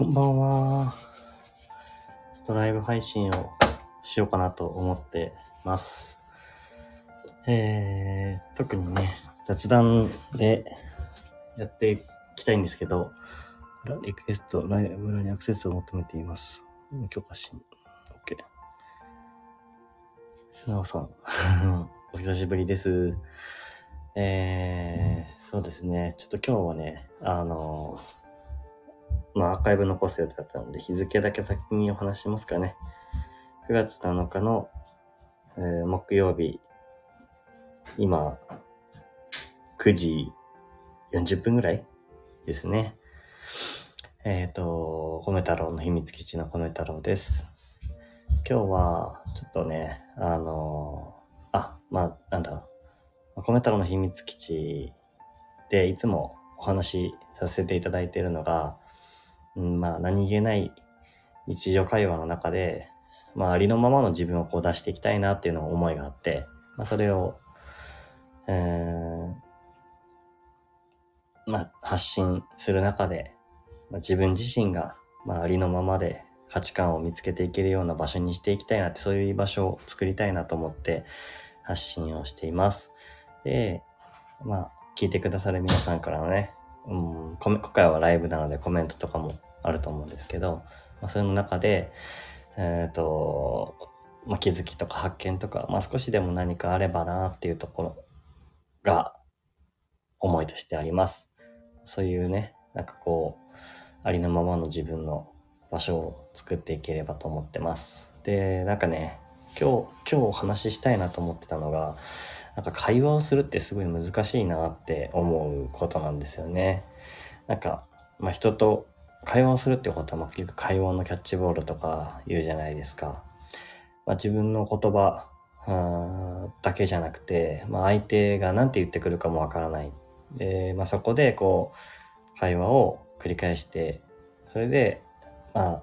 こんばんは。ストライブ配信をしようかなと思ってます。えー、特にね、雑談でやっていきたいんですけど、リクエスト、ライブラにアクセスを求めています。許可し、OK。素直さん、お久しぶりです。えー、そうですね。ちょっと今日はね、あの、まあ、アーカイブ残す予定だったので、日付だけ先にお話しますかね。9月7日の、えー木曜日、今、9時40分ぐらいですね。えっ、と、米太郎の秘密基地の米太郎です。今日は、ちょっとね、あの、あ、まあ、なんだろう。米太郎の秘密基地でいつもお話しさせていただいているのが、うん、まあ何気ない日常会話の中で、まあありのままの自分をこう出していきたいなっていうのを思いがあって、まあそれを、えー、まあ発信する中で、まあ、自分自身が、まあありのままで価値観を見つけていけるような場所にしていきたいなって、そういう居場所を作りたいなと思って発信をしています。で、まあ聞いてくださる皆さんからのね、うん、今回はライブなのでコメントとかもあると思うんですけど、まあ、それの中で、えっ、と、まあ、気づきとか発見とか、まあ、少しでも何かあればなっていうところが思いとしてあります。そういうね、なんかこう、ありのままの自分の場所を作っていければと思ってます。で、なんかね、今日、今日お話ししたいなと思ってたのが、なんか会話をするってすごい難しいなって思うことなんですよね。なんか、まあ、人と会話をするってことは、結局会話のキャッチボールとか言うじゃないですか。まあ、自分の言葉あーだけじゃなくて、まあ、相手が何て言ってくるかもわからない。で、まあ、そこでこう、会話を繰り返して、それで、まあ、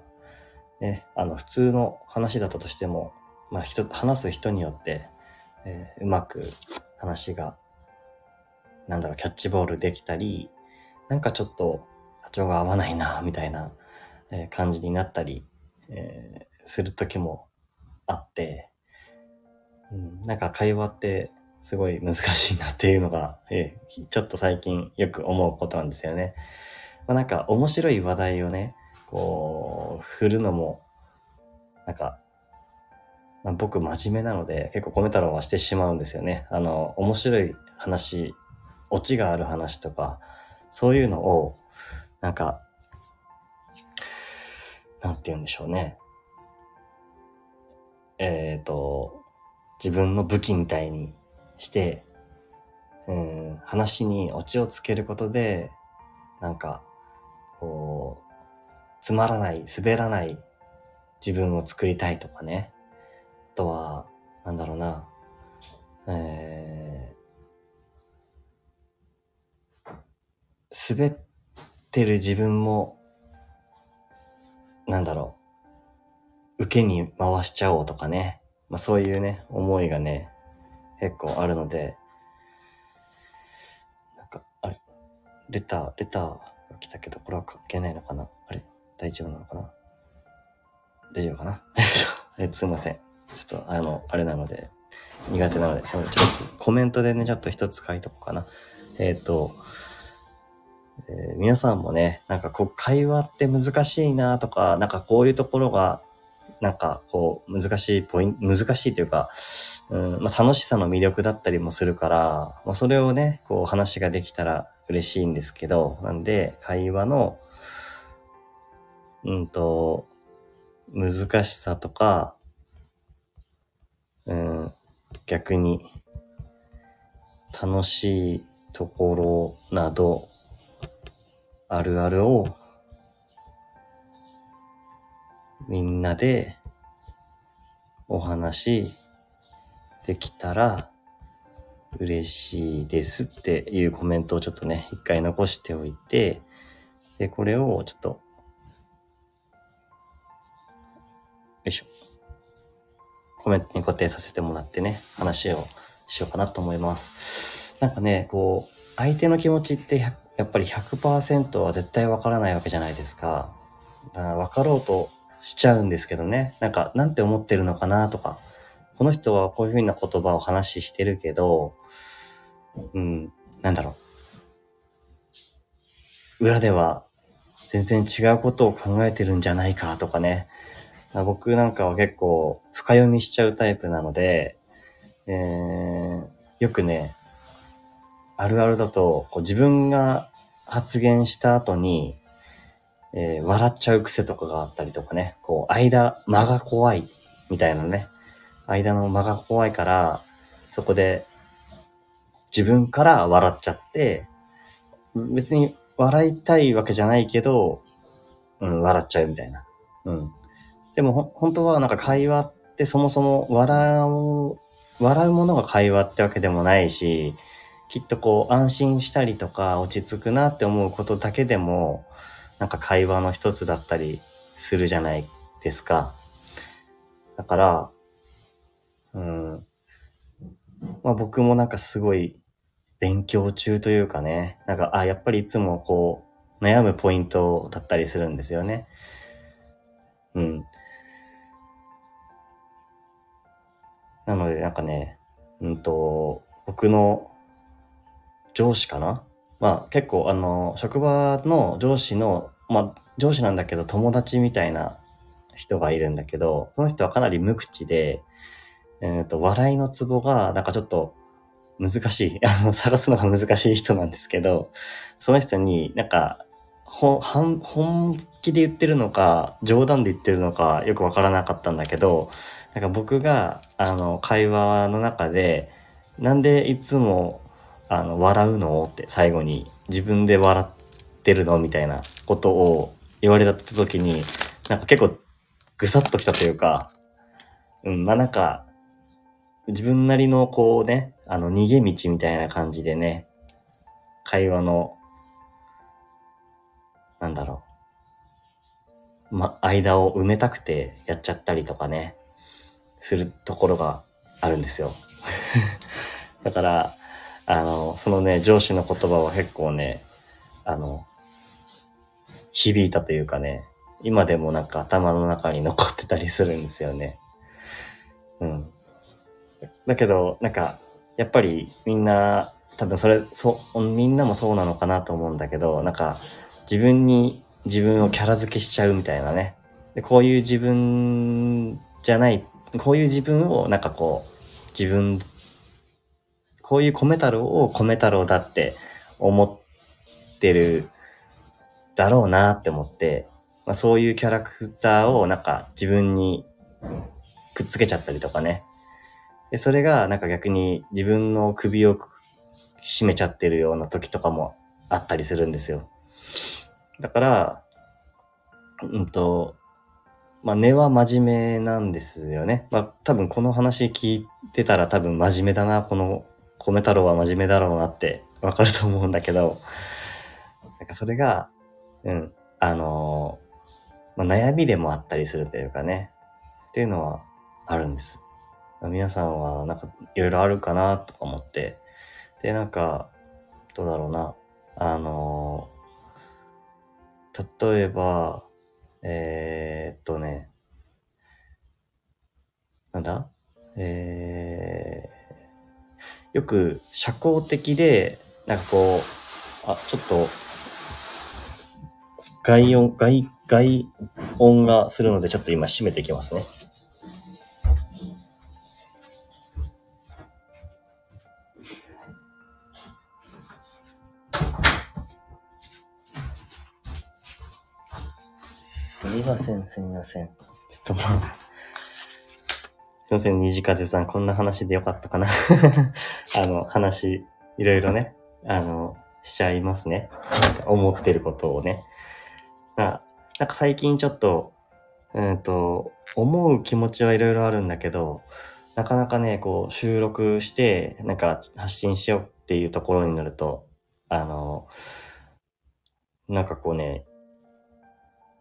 ね、あの、普通の話だったとしても、まあ、人、話す人によって、えーうまく話が、なんだろう、キャッチボールできたり、なんかちょっと波長が合わないな、みたいな、感じになったり、えーする時もあって、うん、なんか会話ってすごい難しいなっていうのが、えーちょっと最近よく思うことなんですよね。まあ、なんか面白い話題をね、こう、振るのも、なんか、まあ、僕真面目なので結構コメ太郎はしてしまうんですよね。あの、面白い話、オチがある話とか、そういうのを、なんか、なんて言うんでしょうね。えっ、と、自分の武器みたいにして、うん、話にオチをつけることで、なんか、こう、つまらない、滑らない自分を作りたいとかね。あとは、なんだろうな、えー、滑ってる自分も、なんだろう、受けに回しちゃおうとかね。まあそういうね、思いがね、結構あるので、なんか、あれ、レター、レターが来たけど、これは関係ないのかな？あれ？大丈夫なのかな？大丈夫かな？えすいません。ちょっと、あの、あれなので、苦手なので、ちょっとコメントでね、ちょっと一つ書いとこうかな。えっ、と、えー皆さんもね、なんかこう、会話って難しいなとか、なんかこういうところが、なんかこう、難しいポイント、難しいというか、うん、まあ、楽しさの魅力だったりもするから、まあ、それをね、こう話ができたら嬉しいんですけど、なんで、会話の、うんと、難しさとか、うん、逆に、楽しいところなど、あるあるを、みんなでお話できたら嬉しいですっていうコメントをちょっとね、一回残しておいて、で、これをちょっと、よいしょ。コメントに固定させてもらってね、話をしようかなと思います。なんかね、こう、相手の気持ちって100やっぱり100%は絶対わからないわけじゃないですか。分かろうとしちゃうんですけどね。なんか、なんて思ってるのかなとか、この人はこういう風な言葉を話してるけど、うん、なんだろう。裏では全然違うことを考えてるんじゃないかとかね。僕なんかは結構深読みしちゃうタイプなので、えー、よくね、あるあるだと、こう自分が発言した後に、えー、笑っちゃう癖とかがあったりとかね、こう、間、間が怖い、みたいなね。間の間が怖いから、そこで、自分から笑っちゃって、別に笑いたいわけじゃないけど、うん、笑っちゃうみたいな。うん。でも、ほ、本当はなんか会話ってそもそも笑う、笑うものが会話ってわけでもないし、きっとこう安心したりとか落ち着くなって思うことだけでも、なんか会話の一つだったりするじゃないですか。だから、うん。まあ僕もなんかすごい勉強中というかね、なんか、あ、やっぱりいつもこう悩むポイントだったりするんですよね。うん。なのでなんかね、うんと、僕の上司かな？まあ結構あの、職場の上司の、まあ上司なんだけど友達みたいな人がいるんだけど、その人はかなり無口で、えっ、ー、と、笑いのツボがなんかちょっと難しい、あの、探すのが難しい人なんですけど、その人になんか、ほ、本気で言ってるのか、冗談で言ってるのかよくわからなかったんだけど、なんか僕が、あの、会話の中で、なんでいつもあの、笑うのって最後に自分で笑ってるのみたいなことを言われた時に、なんか結構ぐさっときたというか、うん、まあなんか、自分なりのこうね、あの逃げ道みたいな感じでね、会話の、なんだろう、ま、間を埋めたくてやっちゃったりとかね、するところがあるんですよ。だから、あの、そのね、上司の言葉は結構ね、あの、響いたというかね、今でもなんか頭の中に残ってたりするんですよね。うん。だけど、なんか、やっぱりみんな、多分それ、そう、みんなもそうなのかなと思うんだけど、なんか、自分に自分をキャラ付けしちゃうみたいなね。でこういう自分じゃない、こういう自分をなんかこう、自分こういう米太郎を米太郎だって思ってるだろうなって思って、まあ、そういうキャラクターをなんか自分にくっつけちゃったりとかね。で、それがなんか逆に自分の首を締めちゃってるような時とかもあったりするんですよ。だから、うんと、まあ根は真面目なんですよね。まあ多分この話聞いてたら多分真面目だな、この米太郎は真面目だろうなってわかると思うんだけど、なんかそれが、うん、あのー、まあ、悩みでもあったりするというかね、っていうのはあるんです。皆さんはなんかいろいろあるかなとか思って、で、なんか、どうだろうな、あのー、例えば、えー、っとね、なんだ？えー、よく社交的で、なんかこう、あ、ちょっと、外音、外、外音がするので、ちょっと今閉めていきますね。すみません、すみません。ちょっとまあ、すいません、虹風さん、こんな話でよかったかな あの、話、いろいろね、あの、しちゃいますね。思ってることをね。まあ、なんか最近ちょっと、うんと、思う気持ちはいろいろあるんだけど、なかなかね、こう、収録して、なんか発信しようっていうところになると、あの、なんかこうね、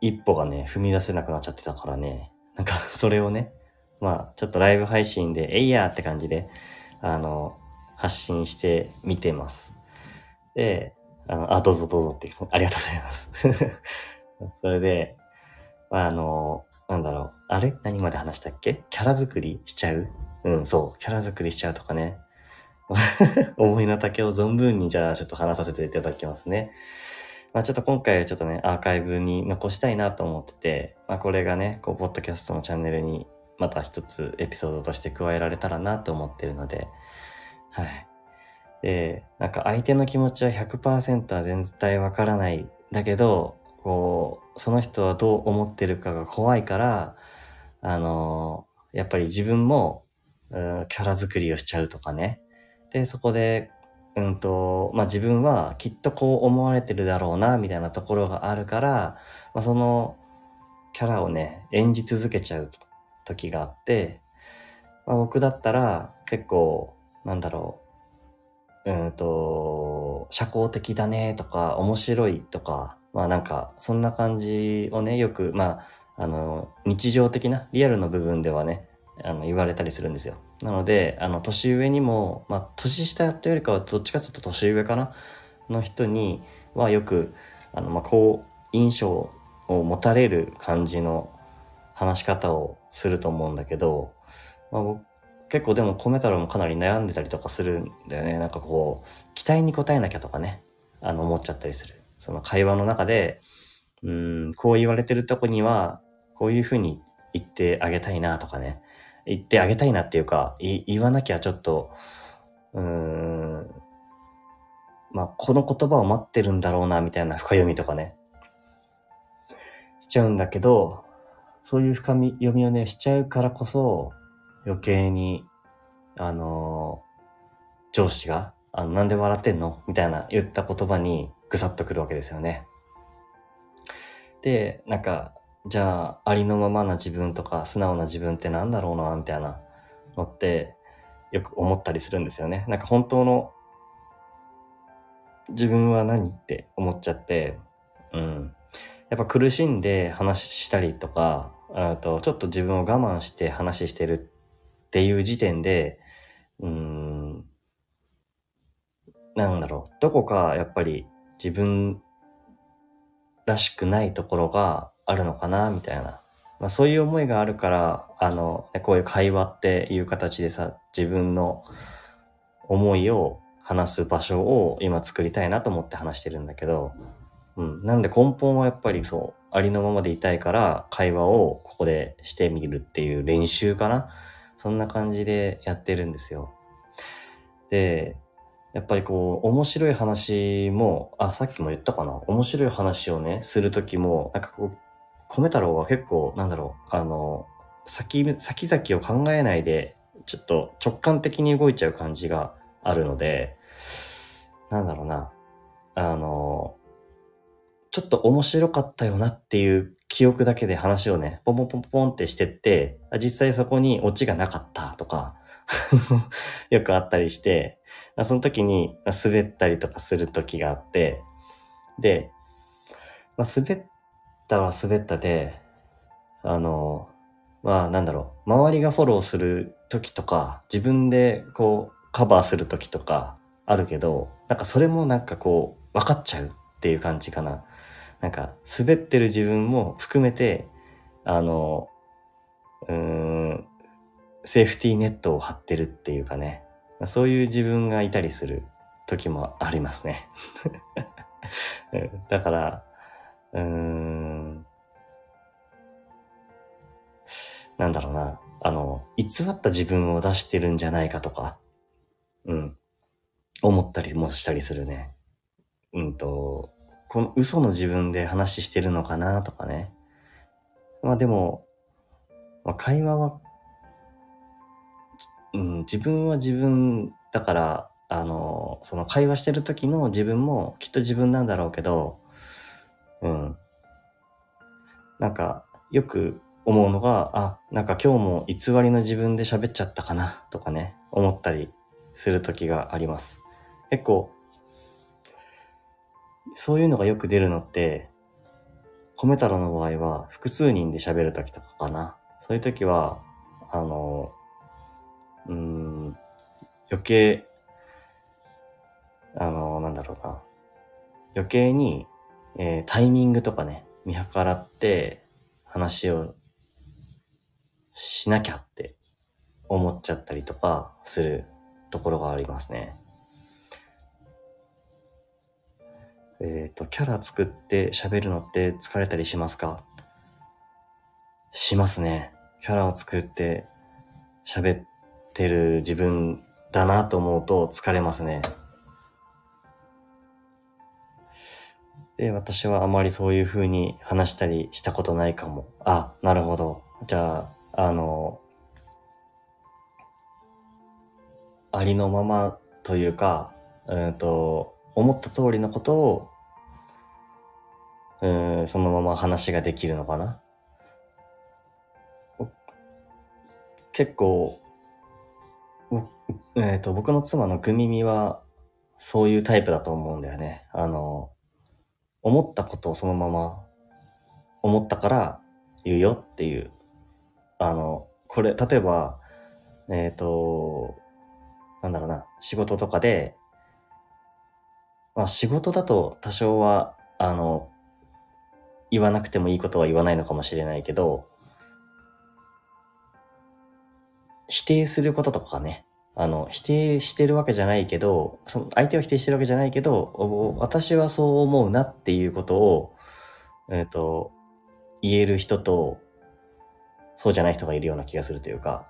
一歩がね、踏み出せなくなっちゃってたからね、なんかそれをね、まあ、ちょっとライブ配信で、えいやーって感じで、あの、発信してみてます。で、あの、あ、どうぞどうぞって、ありがとうございます。それで、あの、なんだろう。あれ？何まで話したっけ？キャラ作りしちゃう？うん、そう。キャラ作りしちゃうとかね。思いの丈を存分にじゃあちょっと話させていただきますね。まあちょっと今回はちょっとね、アーカイブに残したいなと思ってて、まあこれがね、こう、ポッドキャストのチャンネルにまた一つエピソードとして加えられたらなと思ってるので、はい。で、なんか相手の気持ちは100%は全体わからない。だけど、こう、その人はどう思ってるかが怖いから、あのやっぱり自分も、うんキャラ作りをしちゃうとかね。で、そこで、うんと、まあ、自分はきっとこう思われてるだろうな、みたいなところがあるから、まあ、そのキャラをね、演じ続けちゃう時があって、まあ、僕だったら結構、なんだろう、うんと、社交的だねとか、面白いとか、まあなんか、そんな感じをね、よく、まあ、あの、日常的な、リアルの部分ではね、あの、言われたりするんですよ。なので、あの、年上にも、まあ、年下というよりかは、どっちかというと年上かな？の人にはよく、あの、まあ、こう、印象を持たれる感じの話し方をすると思うんだけど、まあ、僕結構でも米太郎もかなり悩んでたりとかするんだよね。なんかこう、期待に応えなきゃとかね、あの、思っちゃったりする。その会話の中で、うん、こう言われてるとこには、こういうふうに言ってあげたいなとかね。言ってあげたいなっていうか、言わなきゃちょっと、うーん、まあ、この言葉を待ってるんだろうな、みたいな深読みとかね。しちゃうんだけど、そういう深み読みをね、しちゃうからこそ、余計に、あのー上司が、あの、なんで笑ってんの？みたいな言った言葉にぐさっとくるわけですよね。で、なんか、じゃあ、ありのままな自分とか、素直な自分ってなんだろうな、みたいなのって、よく思ったりするんですよね。なんか本当の自分は何って思っちゃって、うん。やっぱ苦しんで話したりとか、とちょっと自分を我慢して話してるっていう時点で、うん、なんだろう、どこかやっぱり自分らしくないところがあるのかな、みたいな。まあそういう思いがあるから、あの、こういう会話っていう形でさ、自分の思いを話す場所を今作りたいなと思って話してるんだけど、うん。なんで根本はやっぱりそう、ありのままでいたいから、会話をここでしてみるっていう練習かな。そんな感じでやってるんですよ。で、やっぱりこう、面白い話も、あ、さっきも言ったかな。面白い話をね、するときも、なんかこう、米太郎は結構、なんだろう、あの、先、先々を考えないで、ちょっと直感的に動いちゃう感じがあるので、なんだろうな、あの、ちょっと面白かったよなっていう記憶だけで話をね、ポンポンポンポンってしてって、実際そこにオチがなかったとか、よくあったりして、その時に滑ったりとかする時があって、で、まあ、滑ったは滑ったで、あの、まあなんだろう、周りがフォローする時とか、自分でこうカバーする時とかあるけど、なんかそれもなんかこう分かっちゃうっていう感じかな。なんか滑ってる自分も含めて、あの、うーん、セーフティーネットを張ってるっていうかね。そういう自分がいたりする時もありますね。だから、うーん、なんだろうな。あの、偽った自分を出してるんじゃないかとか、うん、思ったりもしたりするね。うんと、この嘘の自分で話してるのかなとかね。まあでも、まあ、会話は、うん、自分は自分だから、あの、その会話してる時の自分もきっと自分なんだろうけど、うん。なんか、よく思うのが、あ、なんか今日も偽りの自分で喋っちゃったかな、とかね、思ったりする時があります。結構、そういうのがよく出るのって、米太郎の場合は複数人で喋る時とかかな。そういう時は、あの、うん、余計、あの、なんだろうな。余計に、えータイミングとかね、見計らって話をしなきゃって思っちゃったりとかするところがありますね。えっ、ー、と、キャラ作って喋るのって疲れたりしますか？しますね。キャラを作って喋ってる自分だなと思うと疲れますね。で、私はあまりそういう風に話したりしたことないかも。あ、なるほど。じゃあ、あの、ありのままというか、うんと、思った通りのことを、うん、そのまま話ができるのかな。結構、えっ、ー、と、僕の妻のグミミは、そういうタイプだと思うんだよね。あの、思ったことをそのまま、思ったから言うよっていう。あの、これ、例えば、えっ、ー、と、なんだろうな、仕事とかで、まあ仕事だと多少は、あの、言わなくてもいいことは言わないのかもしれないけど、否定することとかね、あの、否定してるわけじゃないけど、その相手を否定してるわけじゃないけど、私はそう思うなっていうことを、えっ、ー、と、言える人と、そうじゃない人がいるような気がするというか、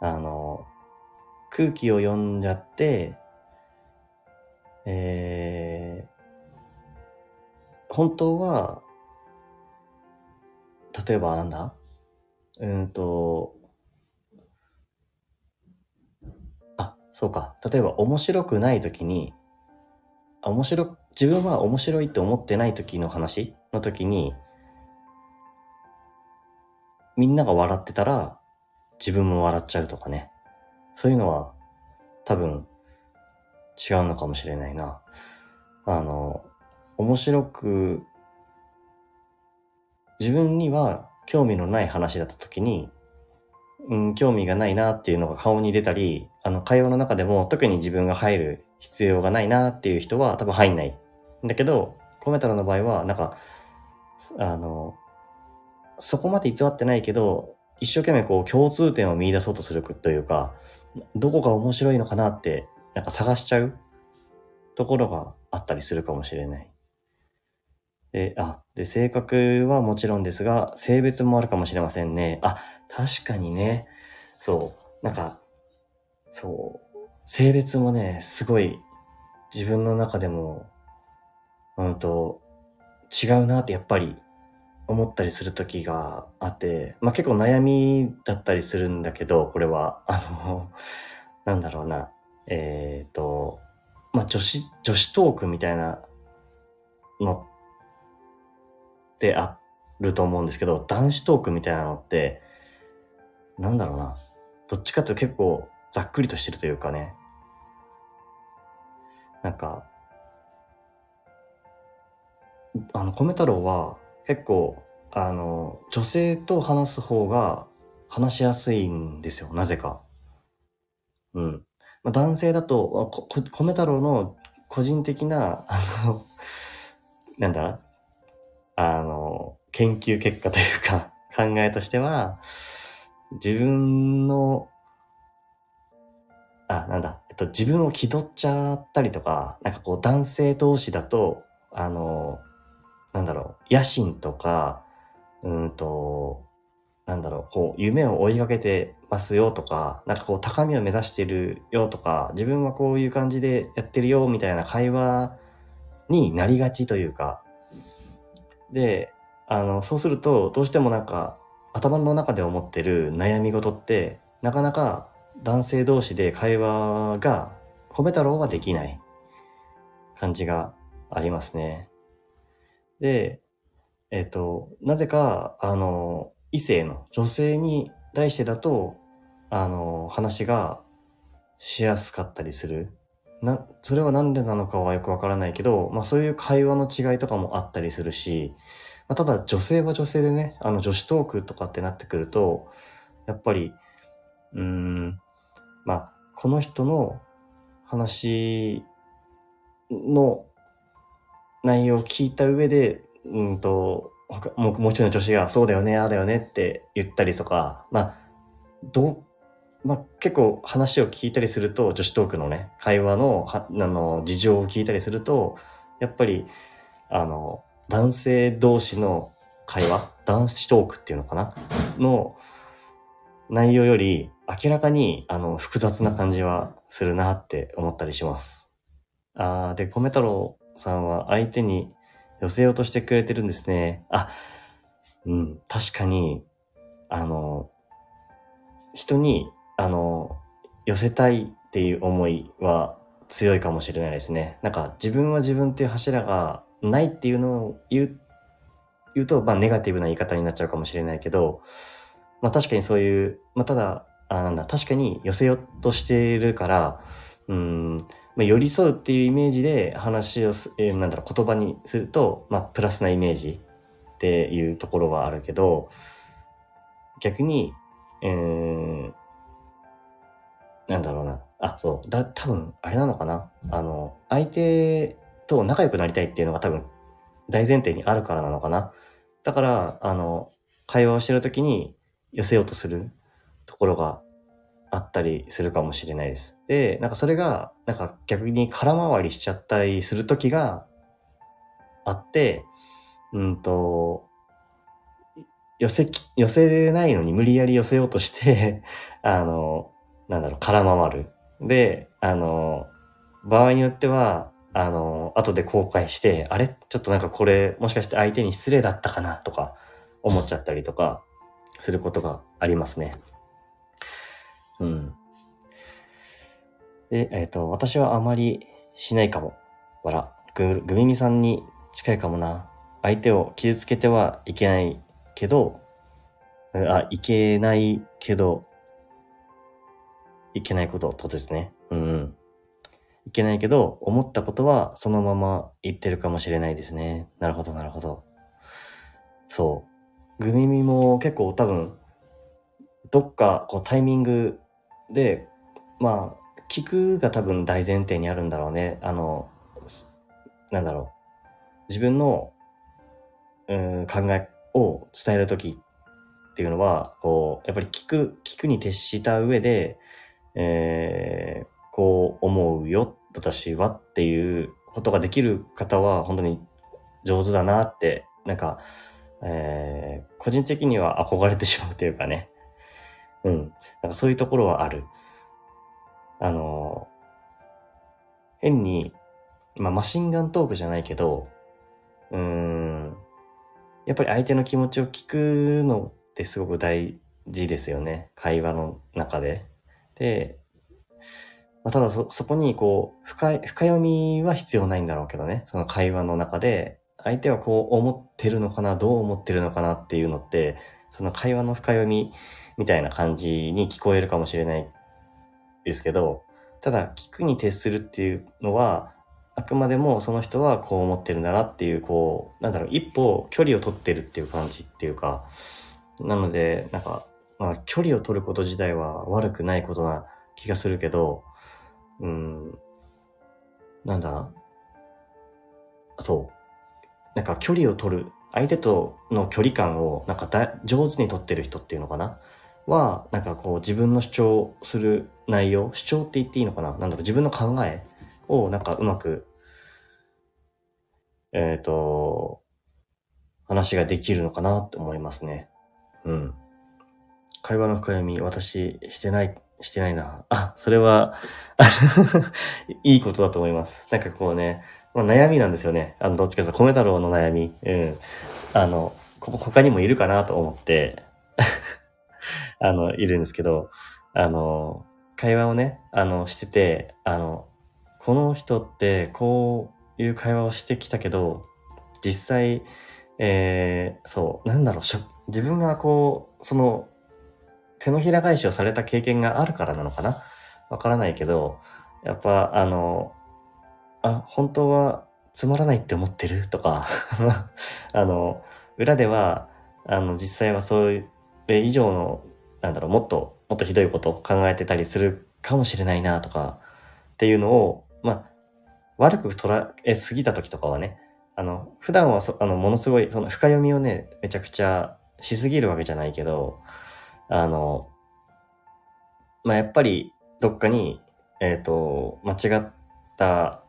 あの、空気を読んじゃって、えー、本当は、例えばなんだ？うんと、あそうか。例えば面白くない時に、面白、自分は面白いって思ってない時の話？の時に、みんなが笑ってたら、自分も笑っちゃうとかね。そういうのは、多分、違うのかもしれないな。あの、面白く、自分には興味のない話だった時に、うん、興味がないなっていうのが顔に出たり、あの、会話の中でも特に自分が入る必要がないなっていう人は多分入んない。だけど、コメタロの場合は、なんか、あの、そこまで偽ってないけど、一生懸命こう共通点を見出そうとするというか、どこが面白いのかなって、なんか探しちゃうところがあったりするかもしれない。で、あ、で、性格はもちろんですが、性別もあるかもしれませんね。あ、確かにね。そう。なんか、そう。性別もね、すごい自分の中でも、うんと、違うなってやっぱり思ったりする時があって、まあ結構悩みだったりするんだけど、これは、あの、なんだろうな、えっ、ー、と、まあ女子、女子トークみたいなのってあると思うんですけど、男子トークみたいなのって、なんだろうな。どっちかっていうと結構ざっくりとしてるというかね。なんか、あの、米太郎は結構、あの、女性と話す方が話しやすいんですよ。なぜか。うん。まあ、男性だと、こ米太郎の個人的な、あの、なんだ？あの、研究結果というか、考えとしては、自分の、あ、なんだ、えっと、自分を気取っちゃったりとか、なんかこう男性同士だと、あの、なんだろう、野心とか、うんと、なんだろう、こう、夢を追いかけてすよとか、なんかこう、高みを目指してるよとか、自分はこういう感じでやってるよみたいな会話になりがちというか、で、あの、そうすると、どうしてもなんか、頭の中で思ってる悩み事って、なかなか男性同士で会話が、米太郎はできない感じがありますね。で、えっ、と、なぜか、あの、異性の女性に対してだと、あの、話がしやすかったりする。な、それはなんでなのかはよくわからないけど、まあそういう会話の違いとかもあったりするし、まあ、ただ女性は女性でね、あの女子トークとかってなってくると、やっぱり、うーん、まあ、この人の話の内容を聞いた上で、うんと、ももう一人の女子が、そうだよね、ああだよねって言ったりとか、まあ、どう、まあ、結構話を聞いたりすると、女子トークのね、会話の、は、あの、事情を聞いたりすると、やっぱり、あの、男性同士の会話、男子トークっていうのかな？の内容より、明らかに、あの、複雑な感じはするなって思ったりします。あー、で、米太郎さんは相手に寄せようとしてくれてるんですね。あ、うん、確かに、あの、人に、あの、寄せたいっていう思いは強いかもしれないですね。なんか自分は自分っていう柱がないっていうのを言う、言うと、まあネガティブな言い方になっちゃうかもしれないけど、まあ確かにそういう、まあただ、あなんだ、確かに寄せようとしているから、うん、まあ、寄り添うっていうイメージで話をす、えー、なんだろう、言葉にすると、まあ、プラスなイメージっていうところはあるけど、逆に、えー、なんだろうな。あ、そう。だ、多分、あれなのかな。あの、相手と仲良くなりたいっていうのが多分、大前提にあるからなのかな。だから、あの、会話をしてるときに寄せようとするところがあったりするかもしれないです。で、なんかそれが、なんか逆に空回りしちゃったりするときがあって、うんと、寄せ、寄せないのに無理やり寄せようとして あの、なんだろう、空回る。で、あの、場合によっては、あの、後で後悔して、あれ？ちょっとなんかこれ、もしかして相手に失礼だったかな？とか、思っちゃったりとか、することがありますね。うん。で、えっ、ー、と、私はあまりしないかも。わら。ぐ、ぐみみさんに近いかもな。相手を傷つけてはいけないけど、あ、いけないけど、いけないこととですね。うんうん。いけないけど、思ったことはそのまま言ってるかもしれないですね。なるほど、なるほど。そう。グミミも結構多分、どっかこうタイミングで、まあ、聞くが多分大前提にあるんだろうね。あの、なんだろう。自分の、うん、考えを伝えるときっていうのは、こう、やっぱり聞く、聞くに徹した上で、えー、こう思うよ、私はっていうことができる方は本当に上手だなって、なんか、えー、個人的には憧れてしまうというかね。うん。なんかそういうところはある。あの、変に、まあ、マシンガントークじゃないけど、うーん、やっぱり相手の気持ちを聞くのってすごく大事ですよね。会話の中で。で、まあ、ただそ、そこにこう、深い、深読みは必要ないんだろうけどね。その会話の中で、相手はこう思ってるのかな、どう思ってるのかなっていうのって、その会話の深読みみたいな感じに聞こえるかもしれないですけど、ただ聞くに徹するっていうのは、あくまでもその人はこう思ってるんだなっていう、こう、なんだろう、一歩距離を取ってるっていう感じっていうか、なので、なんか、まあ、距離を取ること自体は悪くないことな気がするけど、うん、なんだそう。なんか距離を取る、相手との距離感をなんかだ上手に取ってる人っていうのかな？は、なんかこう自分の主張する内容、主張って言っていいのかな？なんだろう、自分の考えをなんかうまく、えっ、ー、と、話ができるのかなって思いますね。うん。会話の深読み、私してない、してないな。あ、それは いいことだと思います。なんかこうね、まあ、悩みなんですよね。あの、どっちかというと、米太郎の悩み。うん。あの、ここ他にもいるかなと思って あの、いるんですけど、あの、会話をね、あの、してて、あの、この人ってこういう会話をしてきたけど、実際、えー、そう、なんだろう、自分がこう、その、手のひら返しをされた経験があるからなのかな？わからないけど、やっぱ、あの、あ、本当はつまらないって思ってる？とか あの、裏では、あの、実際はそれ以上のなんだろう、もっと、もっとひどいことを考えてたりするかもしれないなとか、っていうのを、まあ、悪く捉えすぎた時とかはね、あの、普段はそ、あの、ものすごい、その深読みをね、めちゃくちゃしすぎるわけじゃないけど、あの、まあ、やっぱり、どっかに、えっ、ー、と、間違った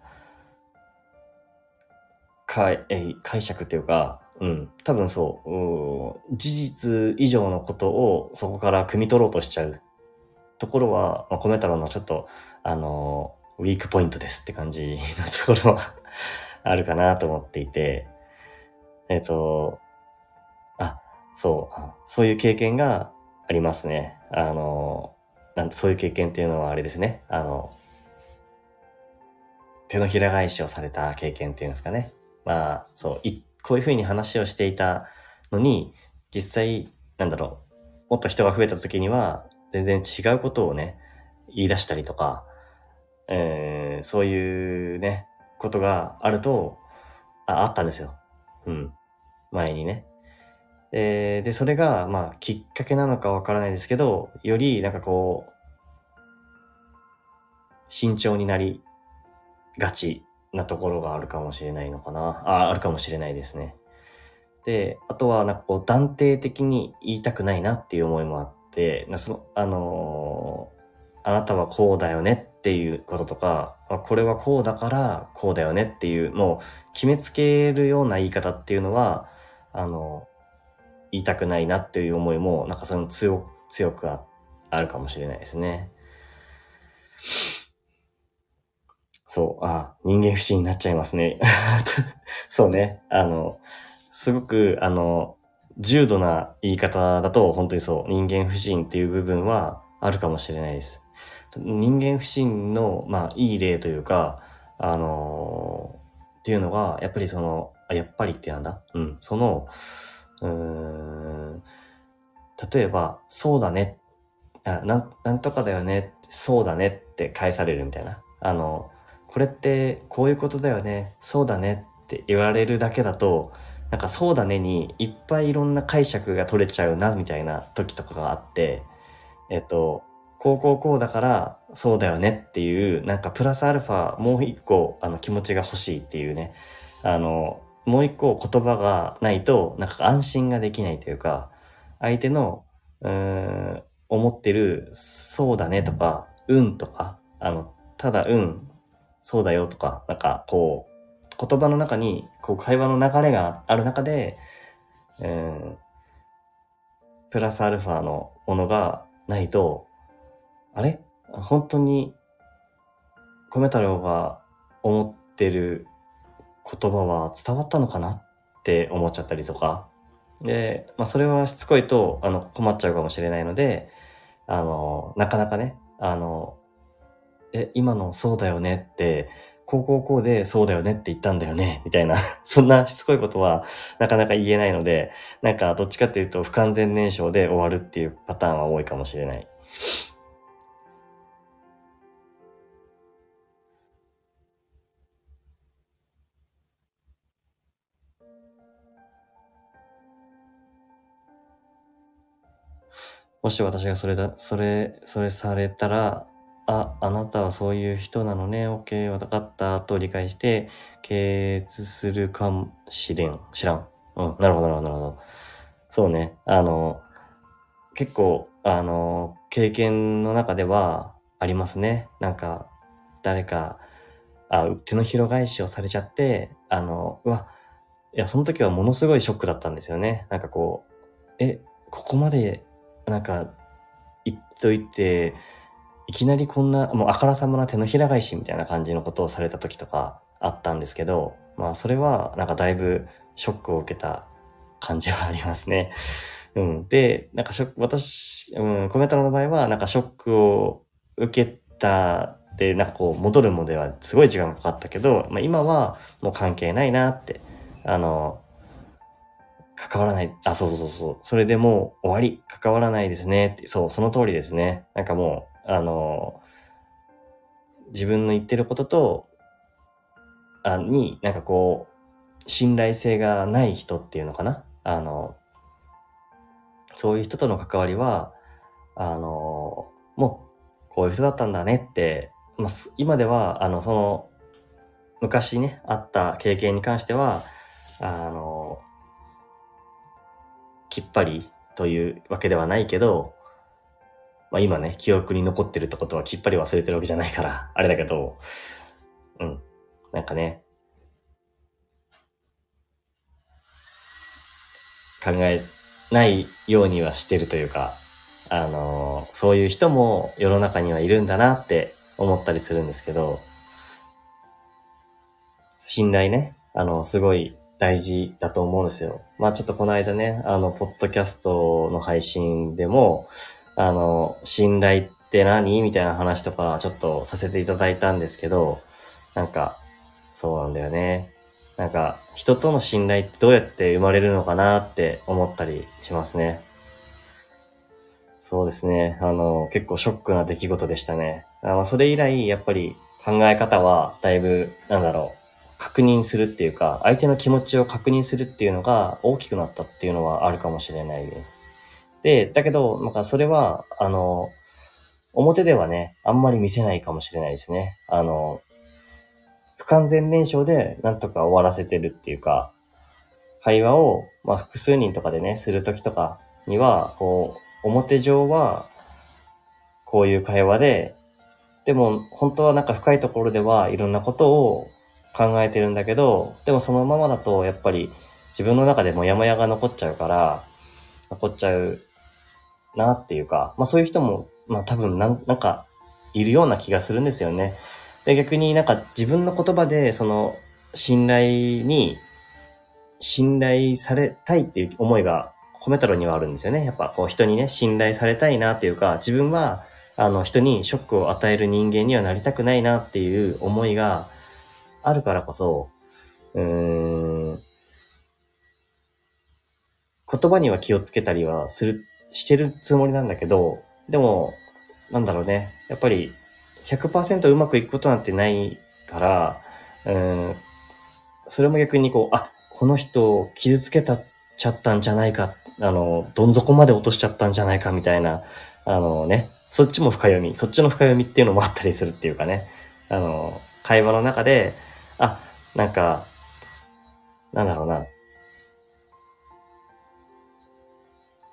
か、え解釈っていうか、うん、多分そう、う事実以上のことをそこから汲み取ろうとしちゃうところは、まあ、コメ太郎のちょっと、あの、ウィークポイントですって感じのところは あるかなと思っていて、えっ、ー、と、あ、そう、そういう経験がありますね。あの、なんそういう経験っていうのはあれですね。あの、手のひら返しをされた経験っていうんですかね。まあ、そう、い、こういうふうに話をしていたのに、実際、なんだろう、もっと人が増えた時には、全然違うことをね、言い出したりとか、えー、そういうね、ことがあると、あ、あったんですよ。うん。前にね。えー、で、それが、まあ、きっかけなのかわからないですけど、より、なんかこう、慎重になりがちなところがあるかもしれないのかな。あ、あるかもしれないですね。で、あとは、なんかこう、断定的に言いたくないなっていう思いもあって、その、あのー、あなたはこうだよねっていうこととか、これはこうだからこうだよねっていう、もう決めつけるような言い方っていうのは、あの、言いたくないなっていう思いも、なんかその強、強くああるかもしれないですね。そう、あ、人間不信になっちゃいますね。そうね。あの、すごく、あの、重度な言い方だと、本当にそう、人間不信っていう部分はあるかもしれないです。人間不信の、まあ、いい例というか、あのー、っていうのが、やっぱりその、あ、やっぱりってなんだ？うん。その、うん、例えば、そうだね。あな、なんとかだよね。そうだねって返されるみたいな。あの、これってこういうことだよね。そうだねって言われるだけだと、なんかそうだねにいっぱいいろんな解釈が取れちゃうな、みたいな時とかがあって、えっと、こうこうこうだからそうだよねっていう、なんかプラスアルファもう一個あの気持ちが欲しいっていうね、あの、もう一個言葉がないと、なんか安心ができないというか、相手の、うーん、思ってる、そうだねとか、うんとか、あの、ただうん、そうだよとか、なんかこう、言葉の中に、こう会話の流れがある中で、うん、プラスアルファのものがないと、あれ？本当に、米太郎が思ってる言葉は伝わったのかなって思っちゃったりとか。で、まあそれはしつこいと、あの、困っちゃうかもしれないので、あの、なかなかね、あの、え、今のそうだよねって、こうこうこうでそうだよねって言ったんだよね、みたいな、そんなしつこいことはなかなか言えないので、なんかどっちかっていうと不完全燃焼で終わるっていうパターンは多いかもしれない。もし私がそれだ、それ、それされたら、あ、あなたはそういう人なのね、OK、わかったと理解して、掲出するかもしれん。知らん。うん、なるほど、なるほど、なるほど。そうね。あの、結構、あの、経験の中ではありますね。なんか、誰か、あ、手の広返しをされちゃって、あの、うわ、いや、その時はものすごいショックだったんですよね。なんかこう、え、ここまでなんか、言っといて、いきなりこんな、もうあからさまな手のひら返しみたいな感じのことをされた時とかあったんですけど、まあそれはなんかだいぶショックを受けた感じはありますね。うん。で、なんかショック、私、うん、コメントの場合はなんかショックを受けたで、なんかこう戻るまではすごい時間がかかったけど、まあ今はもう関係ないなって、あの、関わらない。あ、そうそうそうそう。それでもう終わり。関わらないですね。って、そう、その通りですね。なんかもう、あの、自分の言ってることと、あ、に、なんかこう、信頼性がない人っていうのかな。あの、そういう人との関わりは、あの、もう、こういう人だったんだねって、まあ、今では、あの、その、昔ね、あった経験に関しては、あの、きっぱりというわけではないけど、まあ今ね、記憶に残ってるってことはきっぱり忘れてるわけじゃないから、あれだけど、うん。なんかね、考えないようにはしてるというか、あの、そういう人も世の中にはいるんだなって思ったりするんですけど、信頼ね、あの、すごい大事だと思うんですよ。まあちょっとこの間ね、あの、ポッドキャストの配信でも、あの、信頼って何？みたいな話とかちょっとさせていただいたんですけど、なんか、そうなんだよね。なんか、人との信頼ってどうやって生まれるのかなって思ったりしますね。そうですね。あの、結構ショックな出来事でしたね。あそれ以来、やっぱり考え方はだいぶ、なんだろう、確認するっていうか、相手の気持ちを確認するっていうのが大きくなったっていうのはあるかもしれない。で、だけど、なんかそれは、あの、表ではね、あんまり見せないかもしれないですね。あの、不完全燃焼でなんとか終わらせてるっていうか、会話を、まあ、複数人とかでね、するときとかには、こう、表上は、こういう会話で、でも、本当はなんか深いところではいろんなことを考えてるんだけど、でもそのままだと、やっぱり自分の中でもやもやが残っちゃうから、残っちゃうなっていうか、まあそういう人も、まあ多分なん、なんか、いるような気がするんですよね。で、逆になんか自分の言葉で、その、信頼に、信頼されたいっていう思いが込めたのにはあるんですよね。やっぱこう人にね、信頼されたいなっていうか、自分は、あの人にショックを与える人間にはなりたくないなっていう思いがあるからこそ、うーん、言葉には気をつけたりはする、してるつもりなんだけど、でも、なんだろうね。やっぱり100%うまくいくことなんてないから、うん、それも逆にこう、あ、この人を傷つけたちゃったんじゃないか、あの、どん底まで落としちゃったんじゃないかみたいな、あのね、そっちも深読み、そっちの深読みっていうのもあったりするっていうかね、あの、会話の中で、あ、なんか、なんだろうな。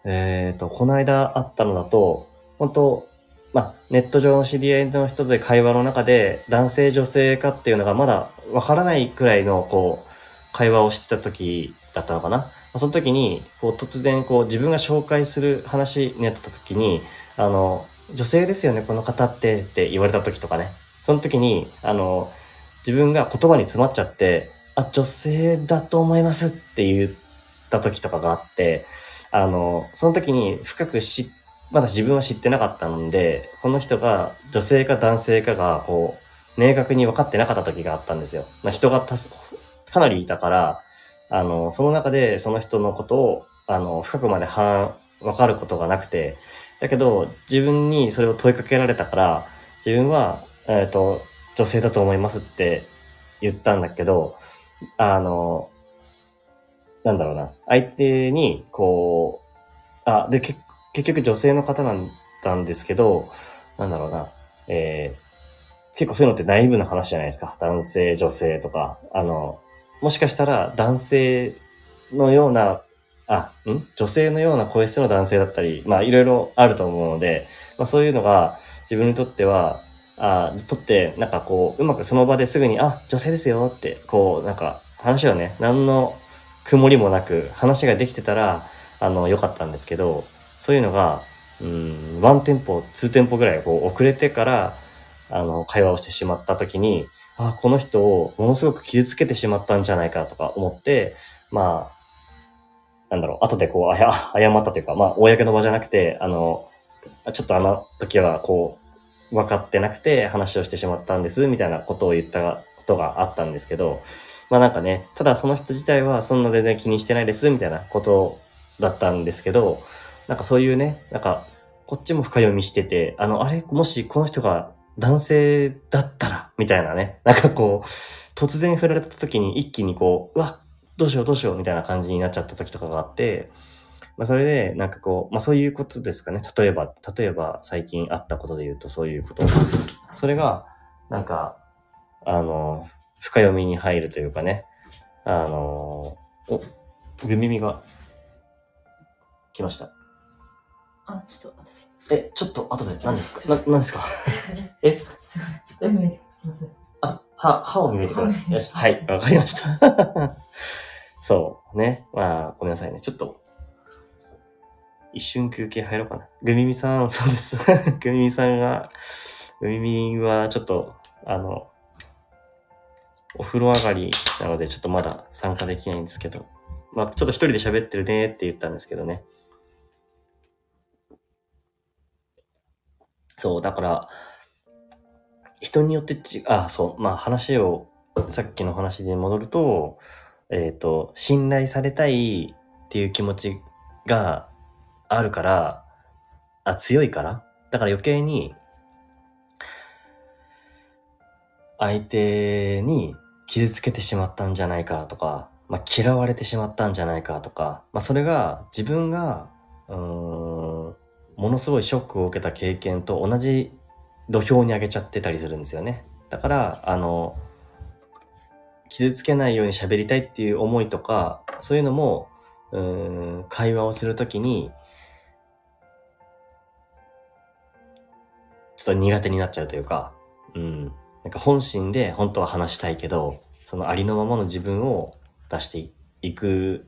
えっ、ー、と、この間あったのだと、本当まあ、ネット上の知り合いの人で会話の中で、男性女性かっていうのがまだわからないくらいの、こう、会話をしてた時だったのかな。その時に、こう、突然、こう、自分が紹介する話になった時に、あの、女性ですよね、この方って、って言われた時とかね。その時に、あの、自分が言葉に詰まっちゃって、あ、女性だと思いますって言った時とかがあって、あの、その時に深く知まだ自分は知ってなかったので、この人が女性か男性かが、こう、明確に分かってなかった時があったんですよ。まあ、人がたす、かなりいたから、あの、その中でその人のことを、あの、深くまでは、分かることがなくて、だけど、自分にそれを問いかけられたから、自分は、えっ、ー、と、女性だと思いますって言ったんだけど、あの、なんだろうな。相手に、こう、あ、で、結局女性の方なんだんですけど、なんだろうな、えー、結構そういうのってナイブな話じゃないですか。男性、女性とか。あの、もしかしたら男性のような、あ、ん？女性のような声質の男性だったり、まあいろいろあると思うので、まあそういうのが自分にとっては、あとって、なんかこう、うまくその場ですぐに、あ、女性ですよって、こう、なんか話をね、何の曇りもなく話ができてたら、あの、良かったんですけど、そういうのが、うん、ワンテンポ、ツーテンポぐらいこう遅れてから、あの、会話をしてしまった時に、あ、この人をものすごく傷つけてしまったんじゃないかとか思って、まあ、なんだろう、後でこう、あや、謝ったというか、まあ、公の場じゃなくて、あの、ちょっとあの時はこう、分かってなくて話をしてしまったんです、みたいなことを言ったことがあったんですけど、まあなんかね、ただその人自体はそんな全然気にしてないです、みたいなことだったんですけど、なんかそういうね、なんか、こっちも深読みしてて、あの、あれ、もしこの人が男性だったら、みたいなね、なんかこう、突然振られた時に一気にこう、うわ、どうしようどうしようみたいな感じになっちゃった時とかがあって、まあそれで、なんかこう、まあそういうことですかね。例えば、例えば最近あったことで言うとそういうこと。それが、なんか、あの、深読みに入るというかね、あの、お、グミミが来ました。あ、ちょっと後で。え、ちょっと後で、何ですか？な、何ですか？え？すごい。あ、見えてきます。あ、歯、歯を磨いてくだよし、はい、わかりました。そう、ね。まあ、ごめんなさいね。ちょっと、一瞬休憩入ろうかな。グミミさん、そうです。グミミさんが、グミミはちょっと、あの、お風呂上がりなので、ちょっとまだ参加できないんですけど、まあ、ちょっと一人で喋ってるねって言ったんですけどね。そう、だから、人によってち、あ、そう、まあ話を、さっきの話に戻ると、えっ、と、信頼されたいっていう気持ちがあるから、あ、強いから？だから余計に、相手に傷つけてしまったんじゃないかとか、まあ、嫌われてしまったんじゃないかとか、まあ、それが自分が、うーん、ものすごいショックを受けた経験と同じ土俵に上げちゃってたりするんですよね。だから、あの、傷つけないように喋りたいっていう思いとか、そういうのも、うん、会話をするときに、ちょっと苦手になっちゃうというか、うん。なんか本心で本当は話したいけど、そのありのままの自分を出していく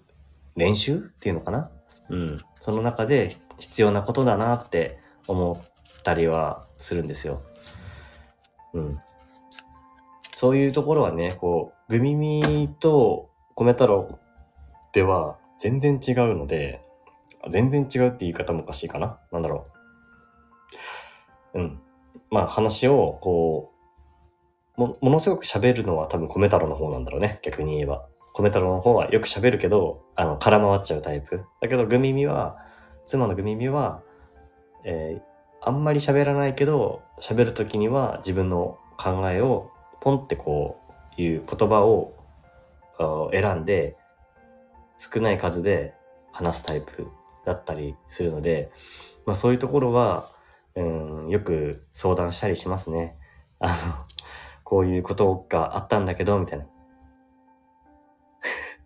練習っていうのかな？うん。その中で必要なことだなって思ったりはするんですよ。うん。そういうところはね、こう、グミミと米太郎では全然違うので、全然違うって言い方もおかしいかな？なんだろう。うん。まあ話を、こう、も、ものすごく喋るのは多分米太郎の方なんだろうね。逆に言えば。米太郎の方はよく喋るけど、あの、空回っちゃうタイプ。だけど、グミミは、妻のグミミは、えーあんまり喋らないけど、喋るときには自分の考えをポンってこういう言葉を選んで少ない数で話すタイプだったりするので、まあそういうところは、うん、よく相談したりしますね。あの、こういうことがあったんだけど、みたいな。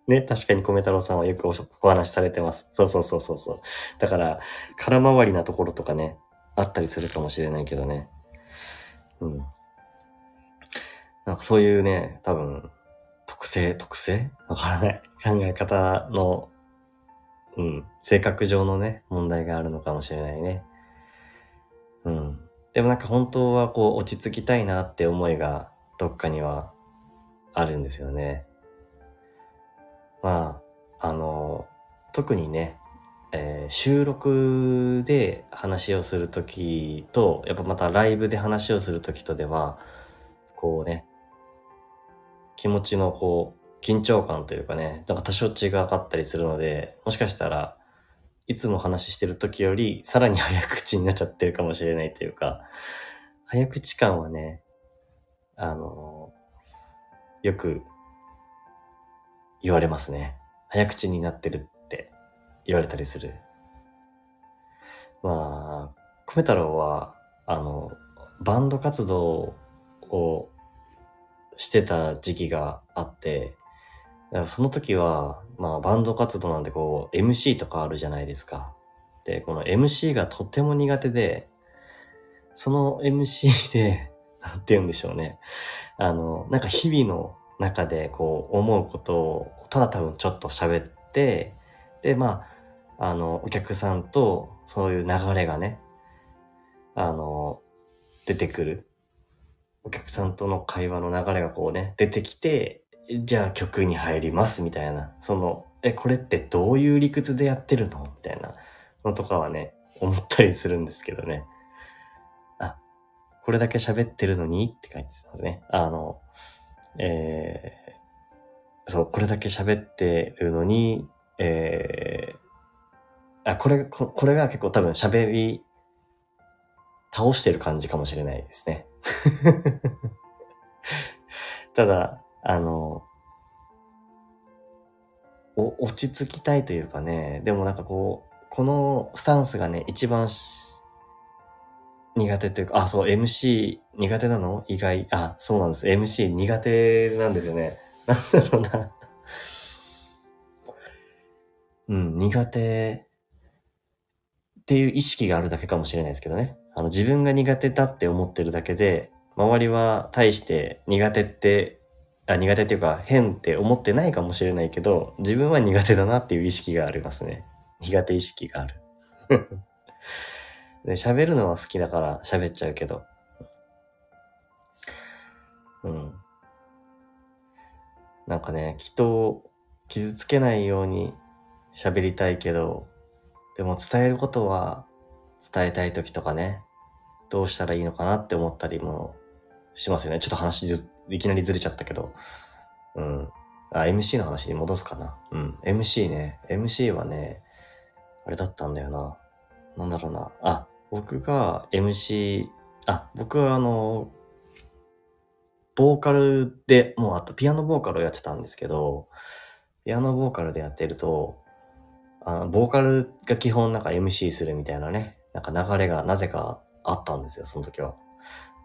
ね、確かに米太郎さんはよくおお話しされてます。そうそうそうそうそう。だから、空回りなところとかね、あったりするかもしれないけどね。うん。なんかそういうね、多分、特性、特性？わからない。考え方の、うん、性格上のね、問題があるのかもしれないね。うん。でもなんか本当はこう、落ち着きたいなって思いが、どっかには、あるんですよね。まあ、あの、特にね、えー収録で話をするときと、やっぱまたライブで話をするときとでは、こうね、気持ちのこう、緊張感というかね、なんか多少違かったりするので、もしかしたら、いつも話してるときより、さらに早口になっちゃってるかもしれないというか、早口感はね、あの、よく言われますね。早口になってるって言われたりする。まあ、米太郎は、あの、バンド活動をしてた時期があって、だからその時は、まあバンド活動なんでこう MC とかあるじゃないですか。で、この MC がとっても苦手で、その MC で、なんて言うんでしょうね。あの、なんか日々の中でこう思うことをただ多分ちょっと喋って、で、まあ、あの、お客さんとそういう流れがね、あの、出てくる。お客さんとの会話の流れがこうね、出てきて、じゃあ曲に入りますみたいな。その、え、これってどういう理屈でやってるのみたいなのとかはね、思ったりするんですけどね。あ、これだけ喋ってるのにって書いてますね。あの、えー、そう、これだけ喋ってるのに、えー、あ、これ、ここれが結構多分喋り、倒してる感じかもしれないですね。ただ、あの、お落ち着きたいというかね、でもなんかこう、このスタンスがね、一番苦手というか、あ、そう、MC 苦手なの？意外、あ、そうなんです。MC 苦手なんですよね。なんだろうな。うん、苦手っていう意識があるだけかもしれないですけどね。あの、自分が苦手だって思ってるだけで、周りは対して苦手って、あ、苦手っていうか変って思ってないかもしれないけど、自分は苦手だなっていう意識がありますね。苦手意識がある。で、喋るのは好きだから喋っちゃうけど。うん。なんかね、人を傷つけないように喋りたいけど、でも伝えることは伝えたい時とかね、どうしたらいいのかなって思ったりもしますよね。ちょっと話ずいきなりずれちゃったけど。うん。あ、MC の話に戻すかな。うん。MC ね。MC はね、あれだったんだよな。なんだろうな。あ、僕が MC、あ、僕はあの、ボーカルで、もうあとピアノボーカルをやってたんですけど、ピアノボーカルでやってると、あボーカルが基本なんか MC するみたいなね、なんか流れがなぜかあったんですよ、その時は。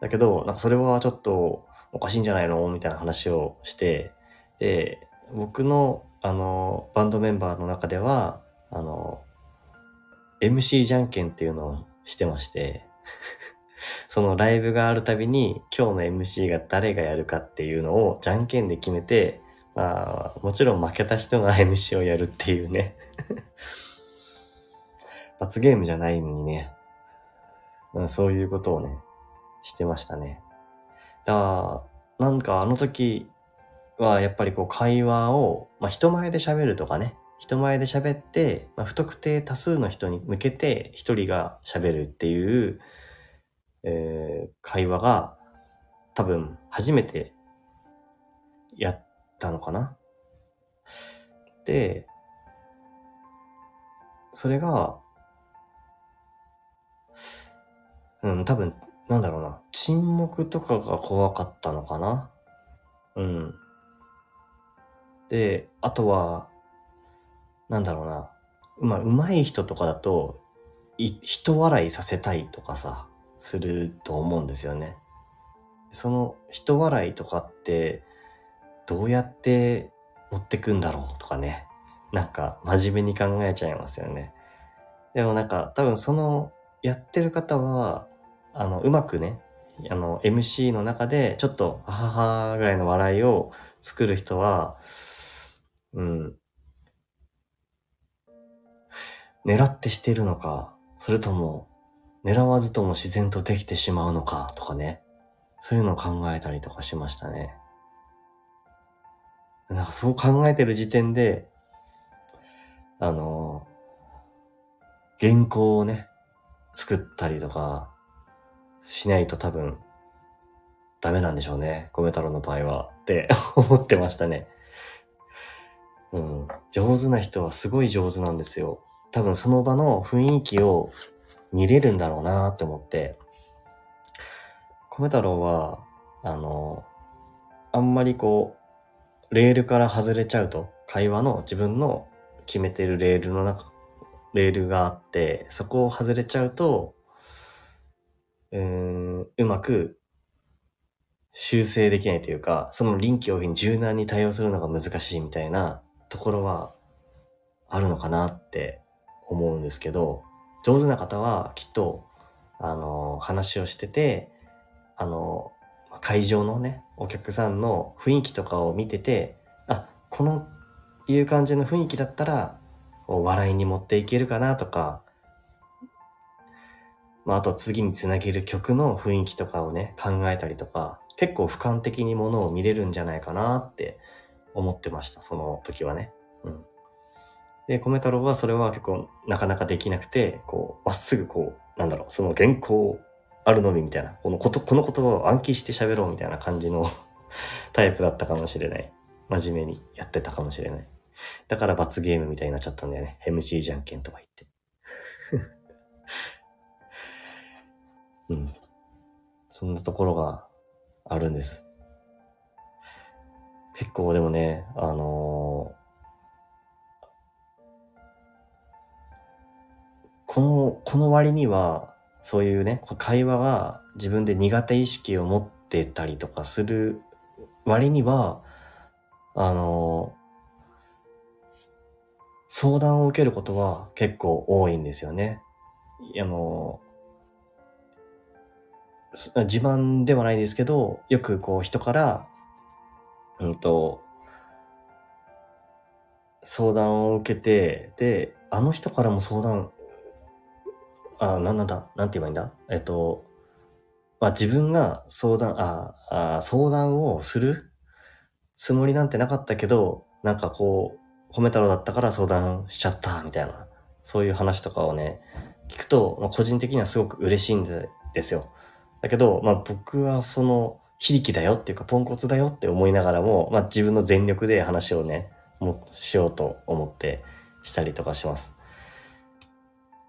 だけど、なんかそれはちょっとおかしいんじゃないの？みたいな話をして、で、僕の、あの、バンドメンバーの中では、あの、MC じゃんけんっていうのをしてまして、そのライブがあるたびに今日の MC が誰がやるかっていうのをじゃんけんで決めて、まあ、もちろん負けた人が MC をやるっていうね。罰ゲームじゃないのにね、そういうことをね、してましたね。だ、なんかあの時はやっぱりこう会話を、まあ人前で喋るとかね、人前で喋って、まあ、不特定多数の人に向けて一人が喋るっていう、えー会話が多分初めてやったのかな。で、それが、うん、多分、なんだろうな。沈黙とかが怖かったのかな？うん。で、あとは、なんだろうな。まあ、上手い人とかだと、い、人笑いさせたいとかさ、すると思うんですよね。その人笑いとかって、どうやって持ってくんだろうとかね。なんか、真面目に考えちゃいますよね。でもなんか、多分その、やってる方は、あの、うまくね、あの、MC の中で、ちょっと、はははぐらいの笑いを作る人は、うん、狙ってしてるのか、それとも、狙わずとも自然とできてしまうのか、とかね。そういうのを考えたりとかしましたね。なんかそう考えてる時点で、あの、原稿をね、作ったりとか、しないと多分、ダメなんでしょうね。米太郎の場合は。って 思ってましたね。うん。上手な人はすごい上手なんですよ。多分その場の雰囲気を見れるんだろうなって思って。米太郎は、あの、あんまりこう、レールから外れちゃうと、会話の自分の決めてるレールの中、レールがあって、そこを外れちゃうと、うん、うまく修正できないというか、その臨機応変に柔軟に対応するのが難しいみたいなところはあるのかなって思うんですけど、上手な方はきっと、あの、話をしてて、あの、会場のね、お客さんの雰囲気とかを見てて、あ、このいう感じの雰囲気だったら、笑いに持っていけるかなとか、まあ、あと次につなげる曲の雰囲気とかをね、考えたりとか、結構俯瞰的にものを見れるんじゃないかなって思ってました、その時はね。うん。で、米太郎はそれは結構なかなかできなくて、こう、まっすぐこう、なんだろう、その原稿あるのみみたいな、このこと、この言葉を暗記して喋ろうみたいな感じの タイプだったかもしれない。真面目にやってたかもしれない。だから罰ゲームみたいになっちゃったんだよね。MC じゃんけんとか言って。うん。そんなところがあるんです。結構でもね、あのーこの、この割には、そういうね、会話が自分で苦手意識を持ってたりとかする割には、あのー相談を受けることは結構多いんですよね。あの、自慢ではないですけど、よくこう人から、うんと、相談を受けて、で、あの人からも相談、あ、なんなんだ、なんて言えばいいんだ？えっと、まあ自分が相談、ああ、相談をするつもりなんてなかったけど、なんかこう、褒め太郎だったから相談しちゃった、みたいな、そういう話とかをね、聞くと、まあ、個人的にはすごく嬉しいんですよ。だけど、まあ僕はその、非力だよっていうか、ポンコツだよって思いながらも、まあ自分の全力で話をね、もしようと思ってしたりとかします。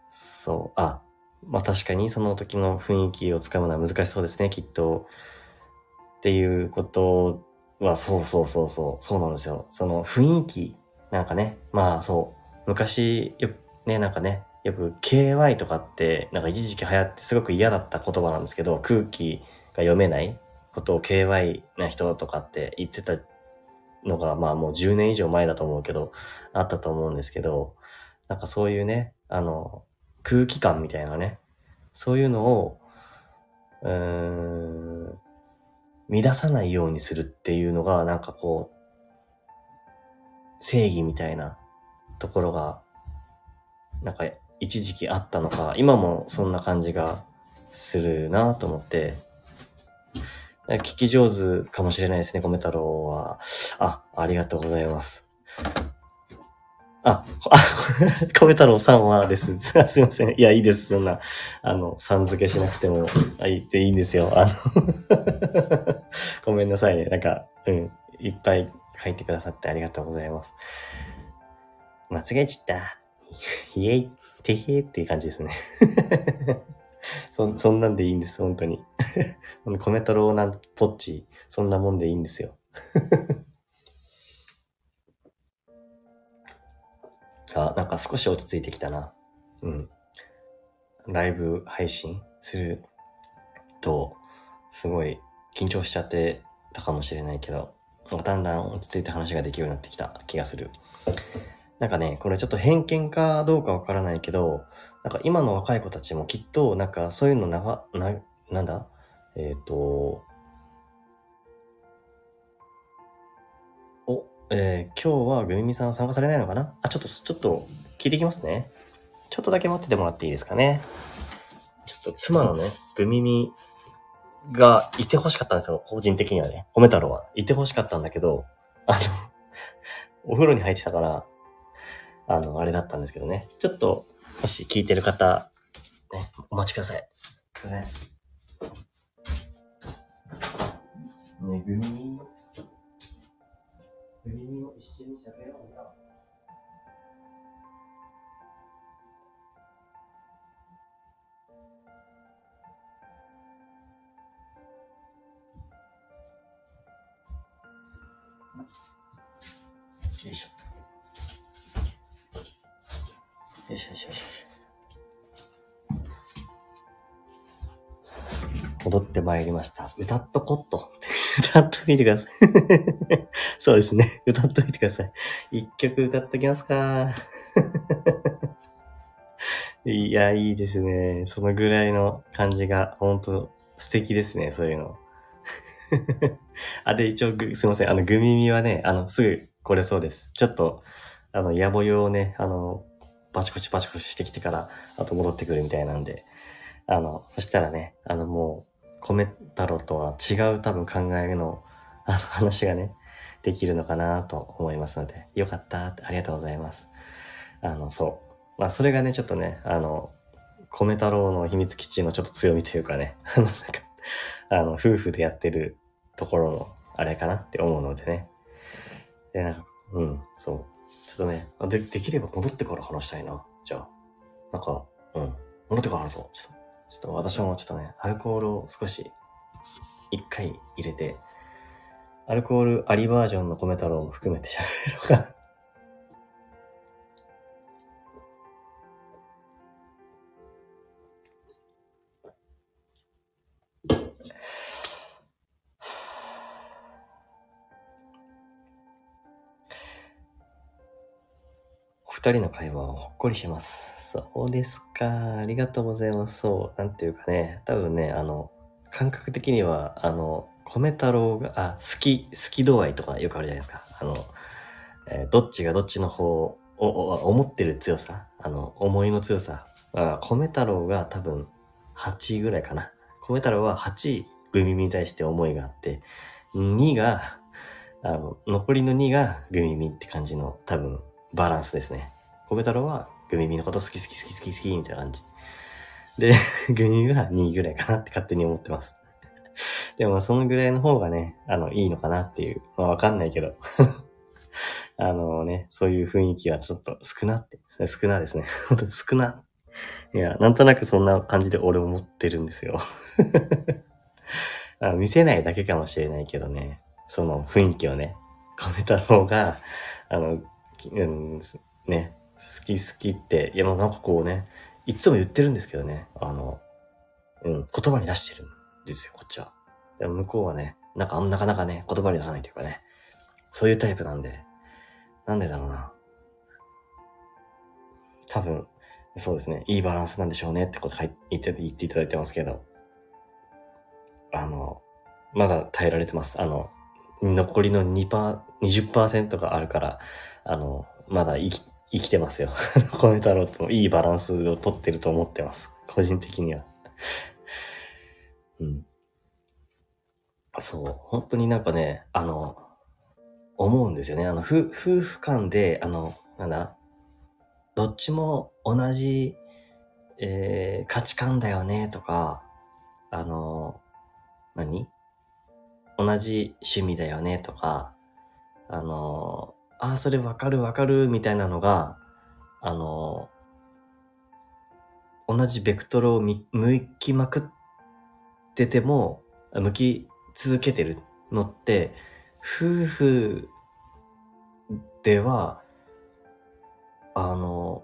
そう、あ、まあ確かにその時の雰囲気をつかむのは難しそうですね、きっと。っていうことは、そうそうそうそう、そうなんですよ。その雰囲気、なんかね、まあそう、昔、よね、なんかね、よく KY とかって、なんか一時期流行ってすごく嫌だった言葉なんですけど、空気が読めないことを KY な人とかって言ってたのが、まあもう10年以上前だと思うけど、あったと思うんですけど、なんかそういうね、あの、空気感みたいなね、そういうのを、うーん、乱さないようにするっていうのが、なんかこう、正義みたいなところが、なんか一時期あったのか、今もそんな感じがするなと思って、聞き上手かもしれないですね、米太郎は。あ、ありがとうございます。あ、あ、米太郎さんはです。すいません。いや、いいです。そんな、あの、さん付けしなくても、あいいいいんですよ。あの ごめんなさいね。なんか、うん、いっぱい書いてくださってありがとうございます。間違えちった。イエイ、てへーっていう感じですね。そ、そんなんでいいんです、本当に。米太郎なんぽっち、そんなもんでいいんですよ。あ、なんか少し落ち着いてきたな。うん。ライブ配信すると、すごい緊張しちゃってたかもしれないけど、だんだん落ち着いて話ができるようになってきた気がする。なんかね、これちょっと偏見かどうかわからないけど、なんか今の若い子たちもきっと、なんかそういうのなが、な、なんだ？えっ、ー、と、お、えー、今日はグミミさん参加されないのかな？あ、ちょっと、ちょっと聞いてきますね。ちょっとだけ待っててもらっていいですかね？ちょっと妻のね、グミミがいて欲しかったんですよ。個人的にはね。褒め太郎は。いて欲しかったんだけど、あのお風呂に入ってたから、あの、あれだったんですけどね。ちょっと、もし聞いてる方、ね、お待ちください。すいません。ねぐみ、ぐみも一緒に喋ろうな。よ戻ってまいりました。歌っとこっと。歌っといてください そうですね。歌っといてください。一曲歌っときますか。いや、いいですね。そのぐらいの感じが、ほんと素敵ですね。そういうの。あ、で、一応、すいません。あの、グミミはね、あの、すぐ来れそうです。ちょっと、あの、野暮用をね、あの、バチコチバチコチしてきてから、あと戻ってくるみたいなんで、あの、そしたらね、あのもう、米太郎とは違う多分考えの、あの話がね、できるのかなと思いますので、よかったってありがとうございます。あの、そう。まあ、それがね、ちょっとね、あの、米太郎の秘密基地のちょっと強みというかね、あの、なんか、あの、夫婦でやってるところの、あれかなって思うのでね。で、なんか、うん、そう。ちょっとね、で、できれば戻ってから話したいな。じゃあ。なんか、うん。戻ってから話そう。ちょっと、ちょっと私もちょっとね、アルコールを少し、一回入れて、アルコールありバージョンの米太郎も含めて喋ろうかな。二二人の会話はほっこりします。そうですか。ありがとうございます。そう。なんていうかね、多分ね、あの、感覚的には、あの、米太郎が、あ、好き、好き度合いとかよくあるじゃないですか。あの、えーどっちがどっちの方を、思ってる強さ、あの、思いの強さ？あ米太郎が多分8位ぐらいかな。米太郎は8、グミミに対して思いがあって、2が、あの、残りの2がグミミって感じの多分バランスですね。米太郎はグミミのこと好き好き好き好き好きみたいな感じ。で、グミミは2位ぐらいかなって勝手に思ってます。でもそのぐらいの方がね、あの、いいのかなっていう。まあわかんないけど。あのね、そういう雰囲気はちょっと少なって。少なですね。本当に少な。いや、なんとなくそんな感じで俺思ってるんですよ。あ見せないだけかもしれないけどね。その雰囲気をね。米太郎が、あの、うん、ね、好き好きって、いや、もうなんかこうね、いつも言ってるんですけどね。あの、うん、言葉に出してるんですよ、こっちは。でも向こうはね、なんかなかなかね、言葉に出さないというかね。そういうタイプなんで。なんでだろうな。多分、そうですね。いいバランスなんでしょうねってこと書い言って、言っていただいてますけど。あの、まだ耐えられてます。あの、残りの2パー、20%があるから、あの、まだ生き、生きてますよ。米太郎といいバランスを取ってると思ってます。個人的には。うん。そう、本当になんかね、あの、思うんですよね。あの、夫、夫婦間で、あの、なんだ、どっちも同じ、えー、価値観だよね、とか、あの、何？同じ趣味だよね、とか、あの、ああ、それわかるわかる、みたいなのが、あの、同じベクトルを向きまくってても、向き続けてるのって、夫婦では、あの、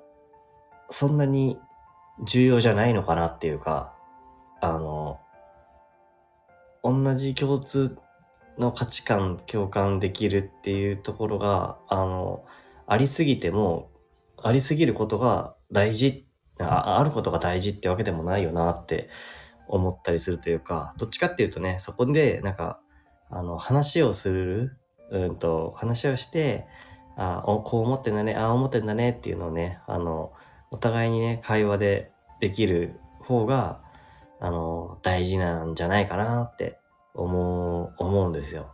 そんなに重要じゃないのかなっていうか、あの、同じ共通の価値観共感できるっていうところが、あの、ありすぎても、ありすぎることが大事、ああることが大事ってわけでもないよなって思ったりするというか、どっちかっていうとね、そこで、なんか、あの、話をする、うんと、話をして、あこう思ってんだね、ああ思ってんだねっていうのをね、あの、お互いにね、会話でできる方が、あの、大事なんじゃないかなって思う、思うんですよ。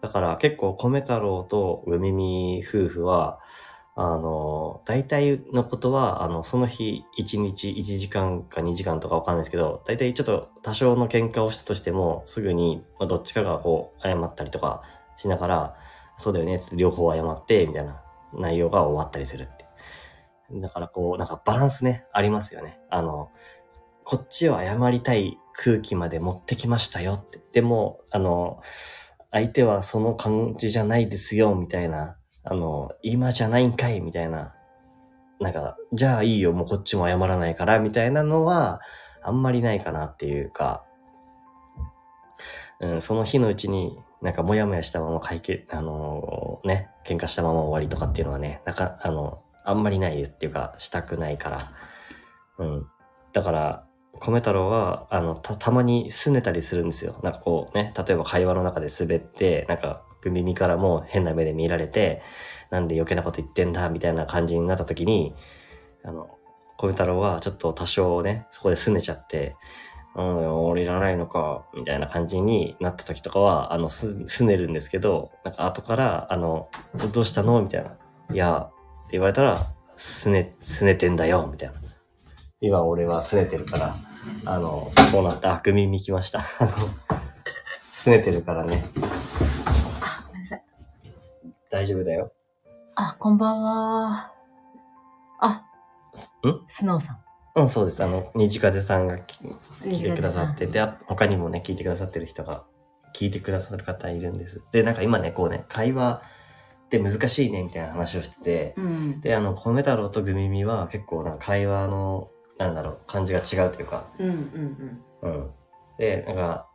だから結構米太郎とウミミ夫婦は、あの、大体のことは、あの、その日1日1時間か2時間とかわかんないですけど、大体ちょっと多少の喧嘩をしたとしても、すぐに、どっちかがこう、謝ったりとかしながら、そうだよね、両方謝って、みたいな内容が終わったりするって。だからこう、なんかバランスね、ありますよね。あの、こっちは謝りたい空気まで持ってきましたよって。でも、あの、相手はその感じじゃないですよ、みたいな。あの、今じゃないんかい、みたいな。なんか、じゃあいいよ、もうこっちも謝らないから、みたいなのは、あんまりないかなっていうか、うん、その日のうちに、なんかモヤモヤしたまま解決、あのね、喧嘩したまま終わりとかっていうのはね、なんか、あの、あんまりないですっていうか、したくないから。うん。だから、米太郎は、あの、た、たまに拗ねたりするんですよ。なんかこうね、例えば会話の中で滑って、なんか、耳からも変な目で見られて、なんで余計なこと言ってんだ、みたいな感じになった時に、あの、米太郎はちょっと多少ね、そこで拗ねちゃって、うん、俺いらないのか、みたいな感じになった時とかは、あの、す、すねるんですけど、なんか後から、あの、どうしたの？みたいな。いや、って言われたら、すね、すねてんだよ、みたいな。今俺はすねてるから、あの、こうなった、あ、グミ見きました。あの、すねてるからね、あ、ごめんなさい。大丈夫だよ。あ、こんばんは。あ、ん？スノーさん。うん、そうです。あの、虹風さんがき聞いてくださって虹て、あ他にもね、聞いてくださってる人が、聞いてくださる方いるんです。で、なんか今ね、こうね、会話って難しいね、みたいな話をしてて、うん。で、あの、米太郎とグミミは結構なんか会話の、なんだろう、感じが違うというか、うんうんうん。うん。で、なんか、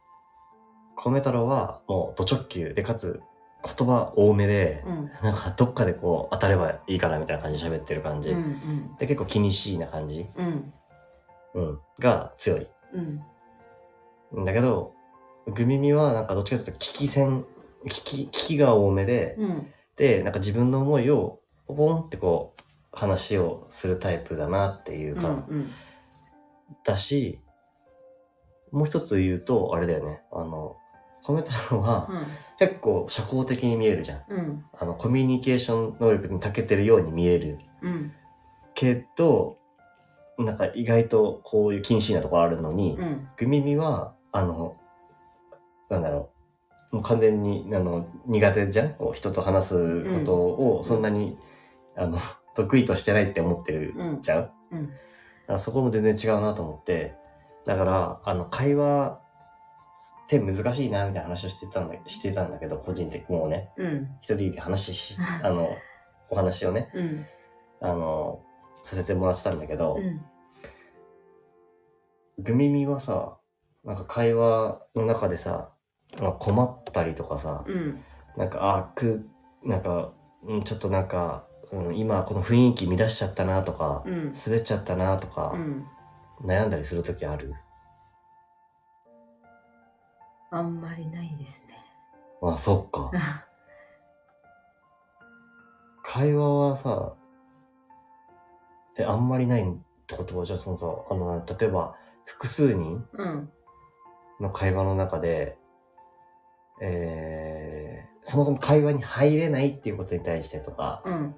米太郎はもうド直球で、かつ、言葉多めで、うん。なんかどっかでこう当たればいいかなみたいな感じで喋ってる感じ。うん。うん。で、結構気にしいな感じ。うん。うん。が強い。うん。んだけど、グミミはなんかどっちかというと聞き戦、聞き、聞きが多めで、うん。で、なんか自分の思いをポポンってこう話をするタイプだなっていうか、うん。だし、もう一つ言うと、あれだよね。あの、コメ太郎は結構社交的に見えるじゃん。うん。あの、コミュニケーション能力に長けてるように見えるうん。けど、なんか意外とこういう禁止なところあるのに、うん。グミミは、あの、なんだろう、もう完全に、あの、苦手じゃん？こう、人と話すことを、そんなに、あの、得意としてないって思ってるじゃん、うん。だからそこも全然違うなと思って、だから、あの、会話って難しいな、みたいな話をしてたんだ、してたんだけど、個人的にもうね、うん。一人で話し、あの、お話をね、うん。あの、させてもらってたんだけど、うん。グミミはさ、なんか会話の中でさ、まあ困ったりとかさ、うん。なんか、あ、く、なんか、うんちょっとなんか、うん、今この雰囲気乱しちゃったなとか、うん。滑っちゃったなとかう、ん。悩んだりするときある？あんまりないですね。あ、そっか。会話はさ、え、あんまりないってことは、じゃあそのさ、あの、例えば、複数人うん。の会話の中で、えー、そもそも会話に入れないっていうことに対してとかうん。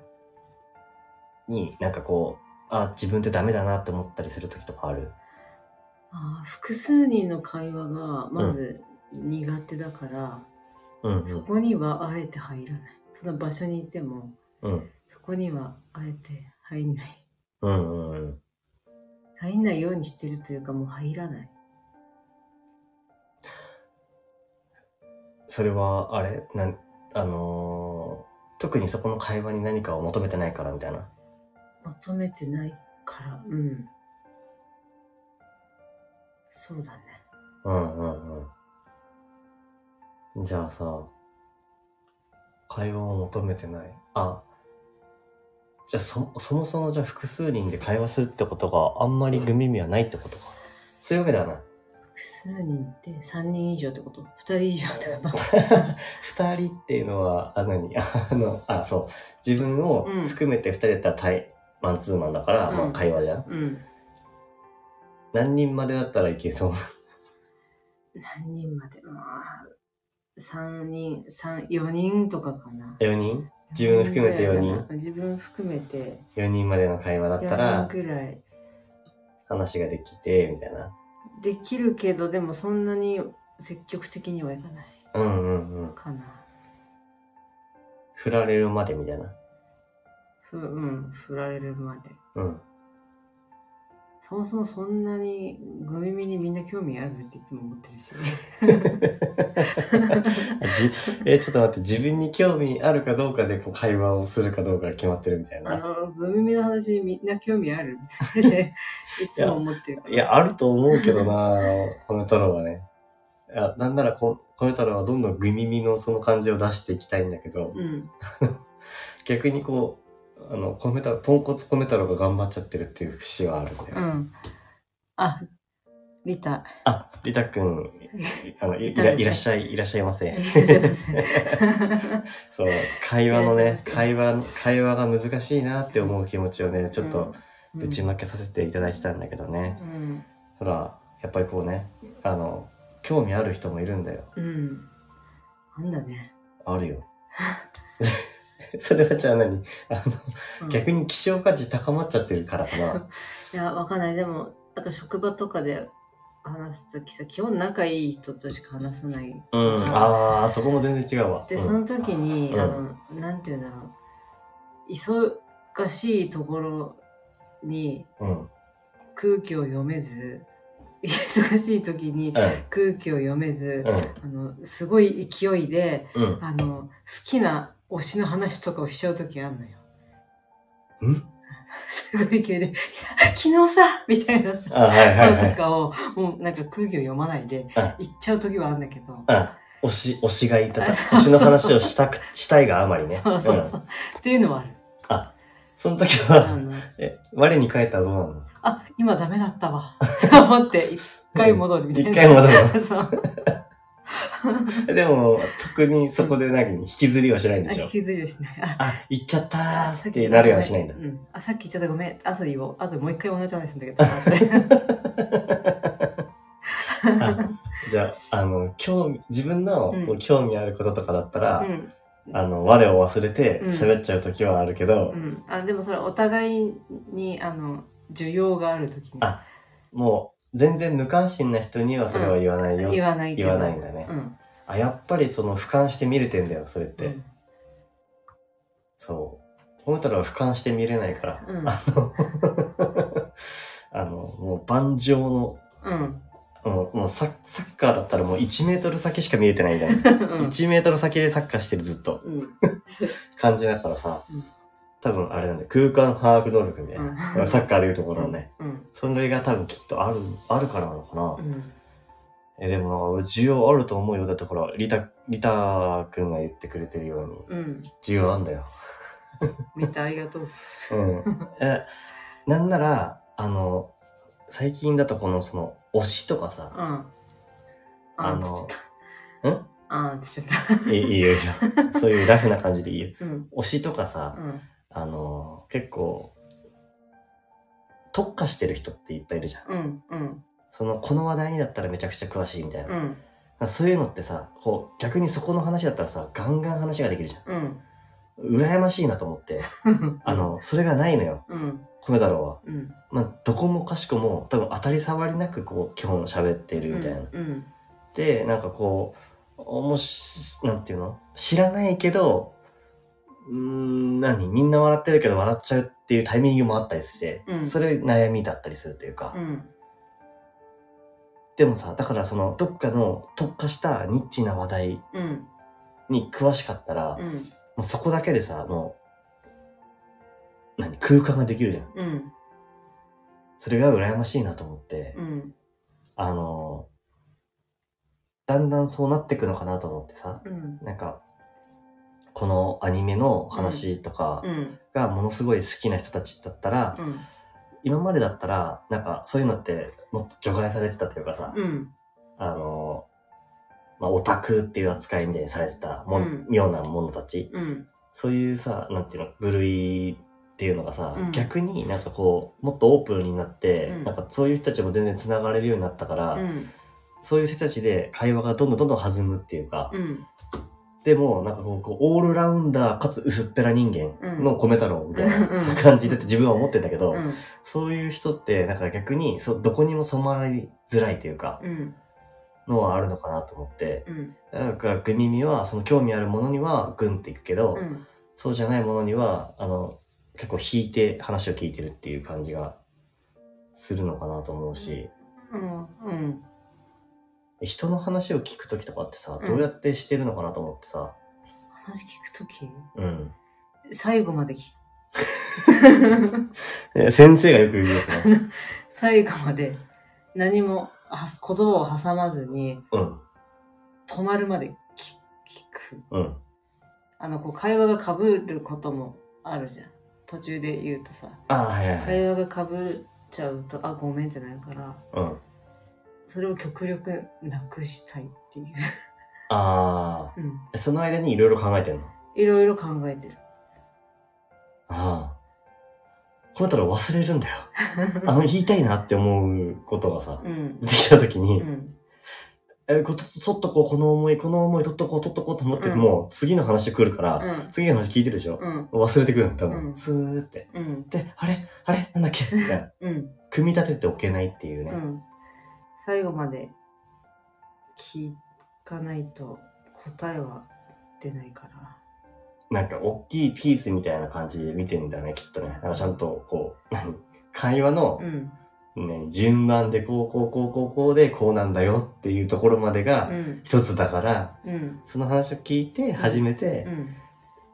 に、なんかこう、あ、自分ってダメだなって思ったりするときとかある？あー複数人の会話がまず苦手だから、うん、うんそこにはあえて入らない。その場所にいても、うん、そこにはあえて入んない。うん、うん、うん。入んないようにしてるというかもう入らない。それは、あれ、なん、あのー特にそこの会話に何かを求めてないからみたいな？求めてないから、うん。そうだね。うん、うん、うん。じゃあさ、会話を求めてない？あ、じゃあそ、そもそもじゃあ複数人で会話するってことがあんまりグミミはないってことか。そういうわけではない。複数人って3人以上ってこと ?2 人以上ってこと？二人っていうのは、あ、何？あの、あ、そう。自分を含めて二人だったら対、マンツーマンだから、うんまあ会話じゃん。うん。何人までだったらいけそう？何人まで？まあ、3人、三4人とかかな。4人？自分含めて4人？自分含めて ?4 人までの会話だった4ら人、ぐらい。話ができて、みたいな。できるけど、でもそんなに積極的にはいかないうんうんうん。かな。振られるまでみたいな。ふうん、振られるまで。うん。そもそもそんなにグミミにみんな興味あるっていつも思ってるし。じえ、ちょっと待って、自分に興味あるかどうかでこう会話をするかどうかが決まってるみたいな。あの、グミミの話みんな興味あるって いつも思ってるから。いや、あると思うけどな米太郎はね。いや、なんならこ、米太郎はどんどんグミミのその感じを出していきたいんだけど、うん。逆にこう、あの、米太郎、ポンコツ米太郎が頑張っちゃってるっていう節はあるんだよ。うん。あ、リタ。あ、リタくん、あの、いらいらっしゃい、いらっしゃいませ。すいません。そう、会話のね会話、会話が難しいなって思う気持ちをね、ちょっとうんぶちまけさせていただいてたんだけどね。うん。ほら、やっぱりこうね、あの、興味ある人もいるんだよ。うん。なんだね。あるよ。それはじゃあ何？あの、うん逆に希少価値高まっちゃってるからかな。いや、わかんない。でも、なんか職場とかで話すときさ、基本仲いい人としか話さない。うん。ああ、そこも全然違うわ。で、うんその時に、うんあの、なんていうんだろう。忙しいところにうん。空気を読めず、忙しい時に空気を読めず、あの、すごい勢いで、うん。うん。あの、好きな推しの話とかをしちゃう時あんのよ。うん？すごい勢いで、いや昨日さみたいなさ、あはいはいはのい。とかを、もうなんか空気を読まないで、うん言っちゃう時はあるんだけど、うん。推し、推しがいたた、推しの話をしたく、したいがあまりね。そうそうそう。っていうのもある。あ、その時あは、のえ、我に帰ったらどうなの？あ、今ダメだったわ。と思って、一回戻るみたいな。一回戻る そう。でも、特にそこで何、引きずりはしないんでしょ？あ引きずりはしない。あ、あ、行っちゃったーさってなるようにはしないんだう。ん。あ、さっき言っちゃったごめん。後で言おう。後でもう一回同じ話するんだけど。あじゃあ、あの、興味、自分の興味あることとかだったら、うん。あの、我を忘れてうん喋っちゃう時はあるけど、うん。あ、でもそれお互いに、あの、需要があるときに。あもう、全然無関心な人にはそれは言わないよ。言わない。言わないんだねうん。あ、やっぱりその俯瞰して見れてんだよ、それって。うんそう。褒めたら俯瞰して見れないから。うんあの、あの、もう盤上の、うん。もうもうサッカーだったらもう1メートル先しか見えてないんだよ。うん。1メートル先でサッカーしてるずっとうん。感じだからさうん、多分あれなんだよ、空間把握能力みたいな。うんサッカーでいうところのね。うん。それが多分きっとある、あるからなのかな。うん。え、でも需要あると思うよ。だってほら、リタ、リタくんが言ってくれてるように、うん。需要あんだよ。めっちゃありがとう。うん。え、なんなら、あの、最近だとこのその、推しとかさ、うん。ああのー、つっちゃった。んあー、つっちゃった。いいいいよいいよ。そういうラフな感じでいいよ。うん。推しとかさ、うん。あの、結構、特化してる人っていっぱいいるじゃん。うん。うん。その、この話題にだったらめちゃくちゃ詳しいみたいな。だかうん。らそういうのってさ、こう、逆にそこの話だったらさ、ガンガン話ができるじゃん。うん。羨ましいなと思って。あ、の、それがないのよ。うん。米太郎は。うん。まあ、どこもかしこも、多分当たり障りなくこう、基本喋ってるみたいな。うん。で、なんかこう、おもし、なんていうの？知らないけど、うーん、何？みんな笑ってるけど笑っちゃうっていうタイミングもあったりして、うんそれ悩みだったりするというか。うん。でもさ、だからその、どっかの特化したニッチな話題うん。に詳しかったら、もうん。うそこだけでさ、もう、何？空間ができるじゃん。うん。それが羨ましいなと思って、うん。あの、だんだんそうなってくのかなと思ってさ、うん。なんか、このアニメの話とかうん。がものすごい好きな人たちだったら、うん。今までだったら、なんかそういうのってもっと除外されてたというかさ、うん。あの、まあ、オタクっていう扱いみたいにされてたもん、うん妙なものたち、うん。そういうさ、なんていうの、部類っていうのがさ、うん逆になんかこう、もっとオープンになって、うんなんかそういう人たちも全然繋がれるようになったから、うん。そういう人たちで会話がどんどんどんどん弾むっていうか、うん。でも、なんかこう、オールラウンダーかつ薄っぺら人間の米太郎みたいなうん感じだって自分は思ってんだけど、うん。そういう人って、なんか逆に、そどこにも染まりづらいというか、うん。のはあるのかなと思って、うん。だからグミミは、その興味あるものにはグンっていくけど、うん。そうじゃないものには、あの、結構引いて話を聞いてるっていう感じがするのかなと思うし、うん。うん。人の話を聞くときとかってさ、うんどうやってしてるのかなと思ってさ、話聞くとき、うん。最後まで聞 え先生がよく言うやつね。最後まで何もは言葉を挟まずにうん。止まるまで聞聞く。うん。あの、こう会話が被ることもあるじゃん。途中で言うとさ、ああ、はいはいはい。会話が被っちゃうと、あ、ごめんってなるから、うん。それを極力なくしたいっていう。あうん。あ、その間にいろいろ考えてんの？いろいろ考えてる。ああ。こうやったら忘れるんだよ。あの、言いたいなって思うことがさ、うん。出てきたときに、うん。え、こ取っとこう、この思い、この思い取っとこう、取っとこうと思っててうんも、次の話来るから、うん。次の話聞いてるでしょ、うん。忘れてくるの、多分。うんスーって。うん。で、あれ？あれ？なんだっけ？みたいな。うん。組み立てておけないっていうね。うん。最後まで聞かないと答えは出ないから。なんか、大きいピースみたいな感じで見てんだね、きっとね。なんかちゃんと、こう、何？会話のう、ん。ね、順番でこう、こう、こう、こう、こうで、こうなんだよっていうところまでがうん。一つだから、うん。その話を聞いて、初めて、うん。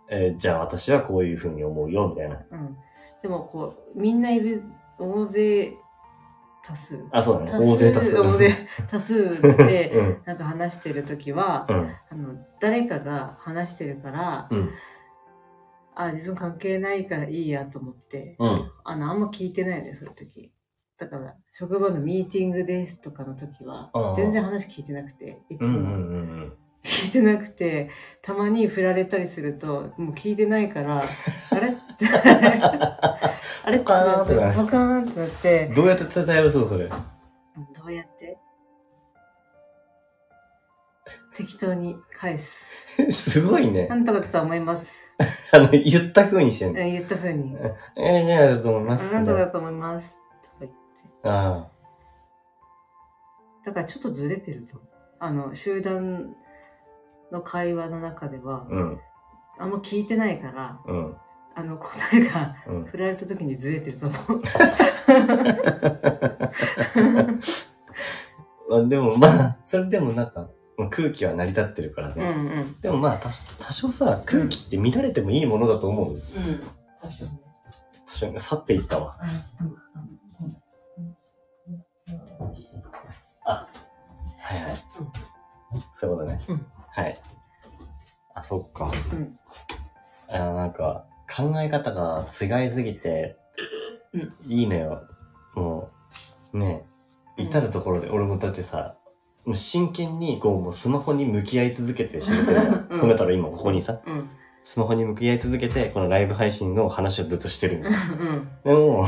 えーじゃあ私はこういうふうに思うよ、みたいな。うん。でもこう、みんないる、大勢多数。あ、そうだね。多数大勢多数。大勢多数で、うん。なんか話してる時は、うん。あの、誰かが話してるから、うん。あ、自分関係ないからいいやと思って、うん。あの、あんま聞いてないね、そういう時。だから、職場のミーティングですとかの時は全然話聞いてなくて、いつうん。うん。うもん。聞いてなくて、たまに振られたりすると、もう聞いてないから、あれ あれってなって、ポカーンってなるポカーンってなって、どうやって伝えるそう、それ？どうやって？適当に返す。すごいねな。んとかだと思います。あの、言った風にしてんの？うん言った風に。ええ、ねだと思います。なんとかだと思います。とか言って。あだからちょっとずれてると。あの、集団の会話の中ではあ。、うん。あんま聞いてないから、うん。あの、答えがうん。振られた時にずれてると思う。まあ、でもまあ、それでもなんか、まあ空気は成り立ってるからうんね。うん。でもまあ、多少多少さ、空気って乱れてもいいものだと思う。うん。確かに。確かに、去っていったわ。はいはい。そういうことね。うんはい。あ、そっか。うん。あなんか、考え方が違いすぎて、うんいいのよ。もう、ね至るところで、俺もだってさ、もう真剣にこう、もうスマホに向き合い続けて仕事をうん褒めたら今ここにさ、うん。スマホに向き合い続けて、このライブ配信の話をずっとしてるんですうん。でも、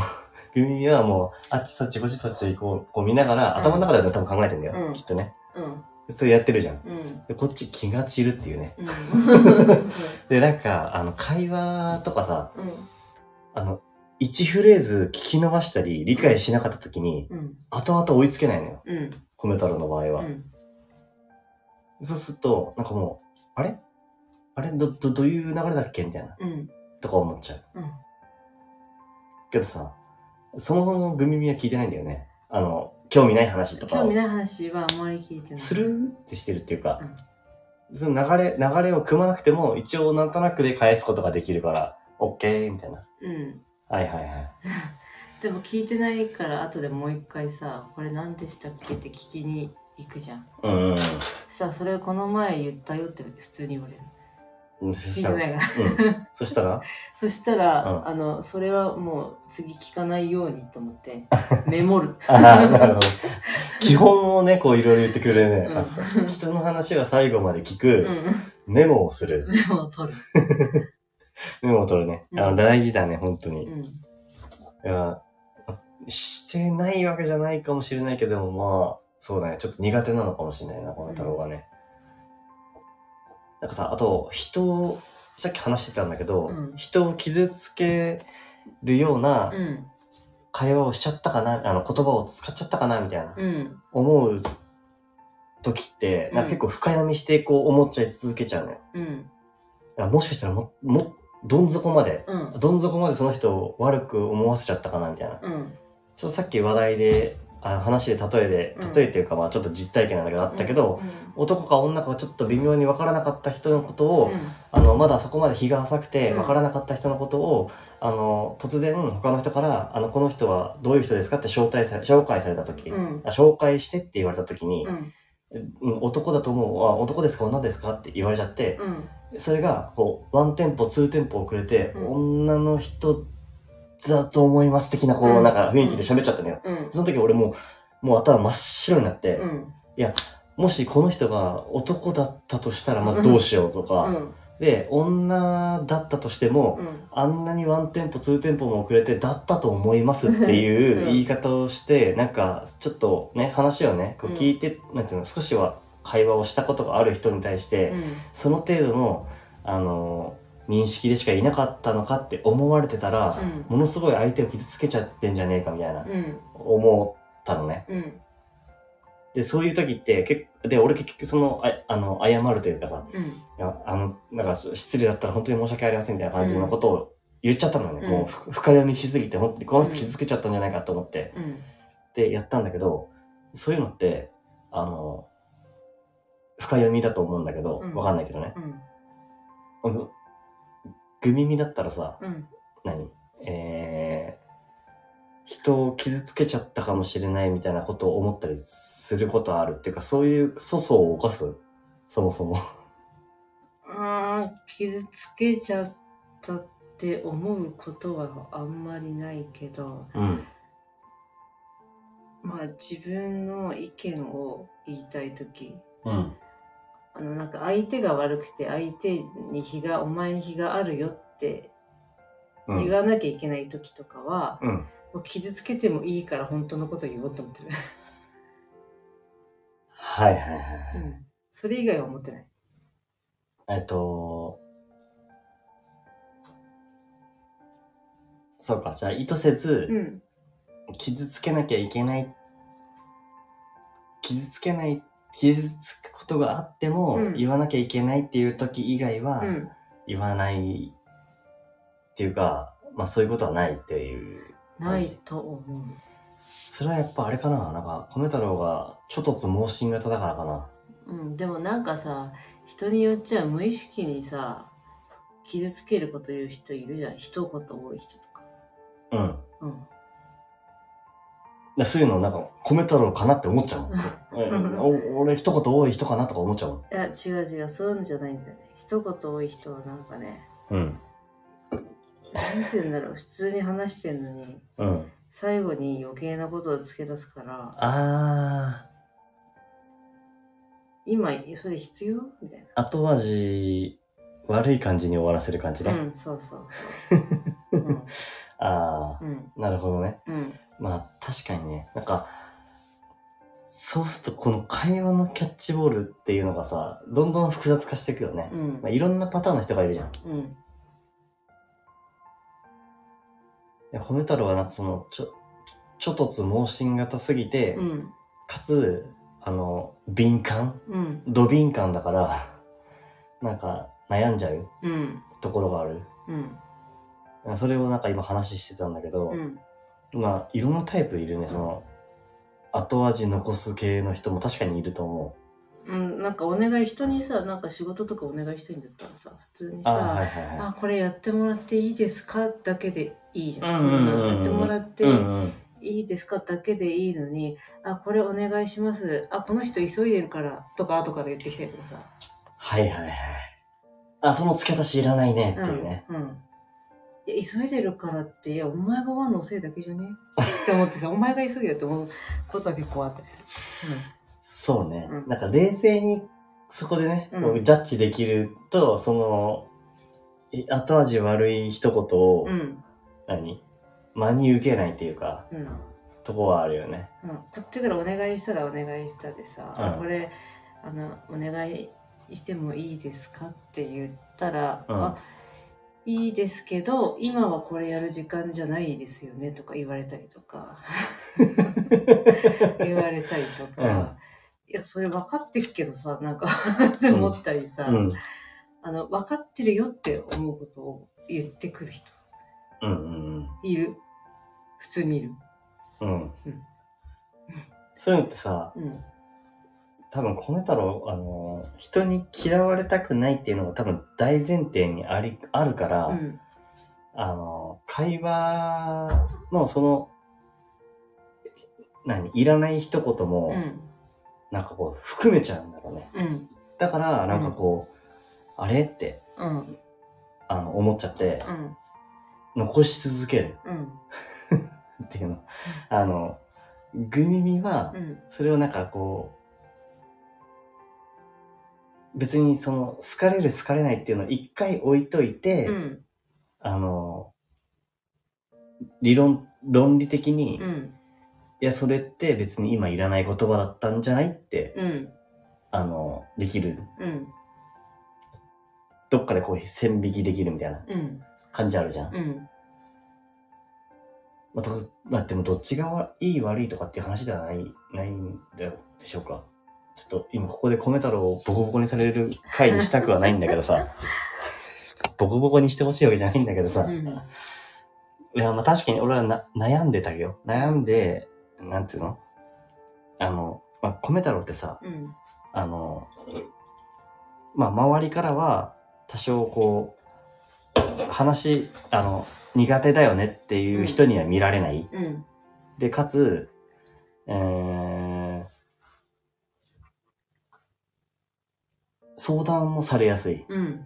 グミはもう、あっちそっちこっちそっちこう、こう見ながら、うん頭の中では多分考えてんだよ、うんきっとね。うん。普通やってるじゃん。うん。でこっち気が散るっていうね。うん。で、なんか、あの、会話とかさ、うん。あの、一フレーズ聞き逃したり、理解しなかった時に、うん。後々追いつけないのよ。うん。コメ太郎の場合は。うん。そうすると、なんかもう、あれ？あれ？ど、ど、どういう流れだっけ？みたいな。うん。とか思っちゃう。うん。けどさ、そもそもグミミは聞いてないんだよね。あの、興味ない話とかを興味。ない話はあんまり聞いてない。スルーってしてるっていうか、その流れ、流れを組まなくても、一応なんとなくで返すことができるから、オッケーみたいな。うん。はいはいはい。でも聞いてないから後でもう一回さ、これ何でしたっけって聞きに行くじゃん。うんうんさあ、それこの前言ったよって普通に言われる。うん。そしたら。うん。そしたら、そしたら、うんあの、それはもう次聞かないようにと思って、メモる。ああ、なるほど。基本をね、こういろいろ言ってくれるね。うん人の話は最後まで聞うく、ん。メモをする。メモを取る。メモを取るね。あうん大事だね、本当に。いうん。や、してないわけじゃないかもしれないけども、まあ、そうだね。ちょっと苦手なのかもしれないな、この太郎がね。なんかさ、あと、人を、さっき話してたんだけど、うん人を傷つけるようなうん。会話をしちゃったかな、あの、言葉を使っちゃったかな、みたいな。うん。思う時って、なんか結構深読みしてこう思っちゃい続けちゃうのよ。うん。もしかしたらも、も、どん底まで、うん。どん底までその人を悪く思わせちゃったかなみたいな。うん。ちょっとさっき話題で、あ話で例えで、うん。例えっていうかまあちょっと実体験なんだけどあったけど、男か女かちょっと微妙に分からなかった人のことを、あの、まだそこまで日が浅くてうん分からなかった人のことを、あの、突然他の人から、あの、この人はどういう人ですかって招待され、紹介された時、紹介してって言われた時に、男だと思う、あ、男ですか女ですかって言われちゃって、うん。それが、こう、ワンテンポ、ツーテンポ遅れて、うん。女の人だと思います的な、こう、うんなんか雰囲気で喋っちゃったのよ。うん。その時俺もう、もう頭真っ白になって、うん。もしこの人が男だったとしたらまずどうしようとか、うん。で、女だったとしても、うん。あんなにワンテンポ、ツーテンポも遅れて、だったと思いますっていううん言い方をして、なんか、ちょっとね、話をね、こううん聞いて、なんていうの、少しは会話をしたことがある人に対して、その程度の、あのー認識でしかいなかったのかって思われてたら、ものすごい相手を傷つけちゃってんじゃねえかみたいな、うん。思ったのね。うん。で、そういう時って、結で、俺結局その、ああの、謝るというかさ、うん。いや、あの、なんか失礼だったら本当に申し訳ありませんみたいな感じのことを言っちゃったのよね。うんもうふ深読みしすぎて、本当にこの人傷つけちゃったんじゃないかと思って、うん。で、やったんだけど、そういうのって、あの、深読みだと思うんだけど、うんわかんないけどね。グミミだったらさ、うん。何？えー、人を傷つけちゃったかもしれないみたいなことを思ったりすることあるっていうか、そういう粗相を犯す？そもそも。ああ、傷つけちゃったって思うことはあんまりないけど、うん。まあ自分の意見を言いたいとき、うん。あの、なんか相手が悪くて相手に非が、お前に非があるよって言わなきゃいけない時とかは、うん、もう傷つけてもいいから本当のこと言おうと思ってる。はいはいはい。うん。それ以外は思ってない。えっと、そうか、じゃあ意図せず、うん、傷つけなきゃいけない、傷つけない、傷つくことがあっても、言わなきゃいけないっていう時以外は、言わないっていうか、まあそういうことはないっていうないと思う。それはやっぱあれかな？なんか、米太郎が、ちょっとつ盲信型だからかな。うん、でもなんかさ、人によっちゃ無意識にさ、傷つけること言う人いるじゃん。一言多い人とか。うん。うん。だそういうのなんか、米太郎かなって思っちゃうお俺一言多い人かなとか思っちゃういや、違う違う、そういうんじゃないんだよね。一言多い人はなんかね、うん。なんて言うんだろう、普通に話してんのに、うん。最後に余計なことをつけ出すから、ああ。今、それ必要？みたいな。後味、悪い感じに終わらせる感じね。うん、そうそうそう。うん、ああ、うん、なるほどね。うん。まあ、確かにね、なんか、そうするとこの会話のキャッチボールっていうのがさ、どんどん複雑化していくよね。うん。まあ、いろんなパターンの人がいるじゃん。うん。や、米太郎はなんかその、ちょ、ちょっとつ盲信型すぎて、うん、かつ、あの、敏感、うん、ド敏感だから、なんか悩んじゃう、うん、ところがある。うん、それをなんか今話してたんだけど、うん、まあ、いろんなタイプいるね、その、後味残す系の人も確かにいると思う。うん、なんかお願い、人にさ、なんか仕事とかお願いしたいんだったらさ、普通にさ、あ、はいはいはい、あこれやってもらっていいですか？だけでいいじゃん。そのやってもらっていいですか？だけでいいのに、あ、これお願いします。あ、この人急いでるからとか後から言ってきたりとかさ。はいはいはい。あ、その付け足しいらないねっていうね。うん。うん、いや、急いでるからって、いや、お前がワンのせいだけじゃね？って思ってさ、お前が急いでると思うことは結構あったりする。うんそうね。うんなんか冷静にそこでね、うんジャッジできると、その、後味悪い一言を、うん。何？真に受けないっていうか、うん。とこはあるよね。うん。こっちからお願いしたらお願いしたでさ、うんこれ、あの、お願いしてもいいですか？って言ったら、うんあ、いいですけど、今はこれやる時間じゃないですよねとか言われたりとか、言われたりとか、いや、それ分かってるけどさ、なんかって思ったりさ、うん、あの、分かってるよって思うことを言ってくる人。うんうんうん。いる。普通にいる。うん。うん、そういうのってさ、うん、多分、米太郎、あの、人に嫌われたくないっていうのが多分大前提にあり、あるから、うん、あの、会話のその、何いらない一言も、うんなんかこう、含めちゃうんだろうね。うん。だから、なんかこう、あれって、うん。あの、思っちゃって、うん。残し続ける。うん。っていうの。あの、グミミはう、ん。それをなんかこう、別にその、好かれる好かれないっていうのを一回置いといて、うん。あの、理論、論理的に、うん。いや、それって別に今いらない言葉だったんじゃないって、うん。あの、できる。うん。どっかでこう線引きできるみたいな感じあるじゃん。うん。まあ、ど、まあ、でもどっちがいい悪いとかっていう話ではない、ないんでしょうか。ちょっと今ここで米太郎をボコボコにされる回にしたくはないんだけどさ。ボコボコにしてほしいわけじゃないんだけどさ。うん、いや、まあ確かに俺はな悩んでたよ。悩んで、なんていうの？あの、まあ、米太郎ってさ、うん、あの、まあ、周りからは、多少こう、話、あの、苦手だよねっていう人には見られない。うん、で、かつ、えー、相談もされやすい。うん。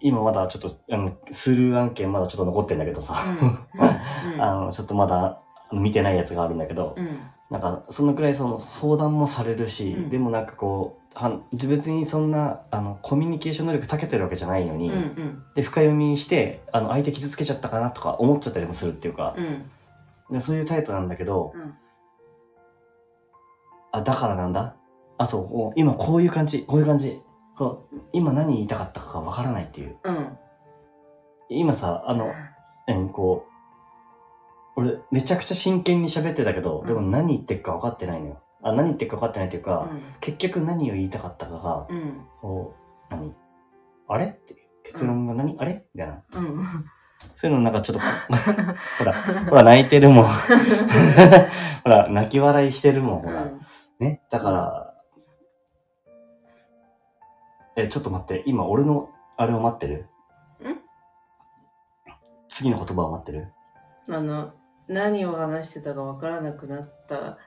今まだちょっと、あの、スルー案件まだちょっと残ってんだけどさ、うん。うん。あの、ちょっとまだ見てないやつがあるんだけど、うん。なんか、そのくらいその相談もされるし、うんでもなんかこう、は別にそんな、あの、コミュニケーション能力長けてるわけじゃないのに、うん。うん。で、深読みして、あの、相手傷つけちゃったかなとか思っちゃったりもするっていうか、うん。でそういうタイプなんだけど、うん。あ、だからなんだ？あ、そう、お今こういう感じ、こういう感じ。こう今何言いたかったかがわからないっていう。うん。今さ、あの、うん、こう、俺、めちゃくちゃ真剣に喋ってたけど、うんでも何言ってるか分かってないのよ。あ、何言ってるか分かってないっていうか、うん。結局何を言いたかったかが、うん。こう、何？あれ？っていう結論が何、あれ？みたいな。うん。そういうのなんかちょっと、ほら、ほら、泣いてるもん。ほら、泣き笑いしてるもん、ほら。ね？だから、え、ちょっと待って、今俺の、あれを待ってる？ん？次の言葉を待ってる？あの、何を話してたかわからなくなった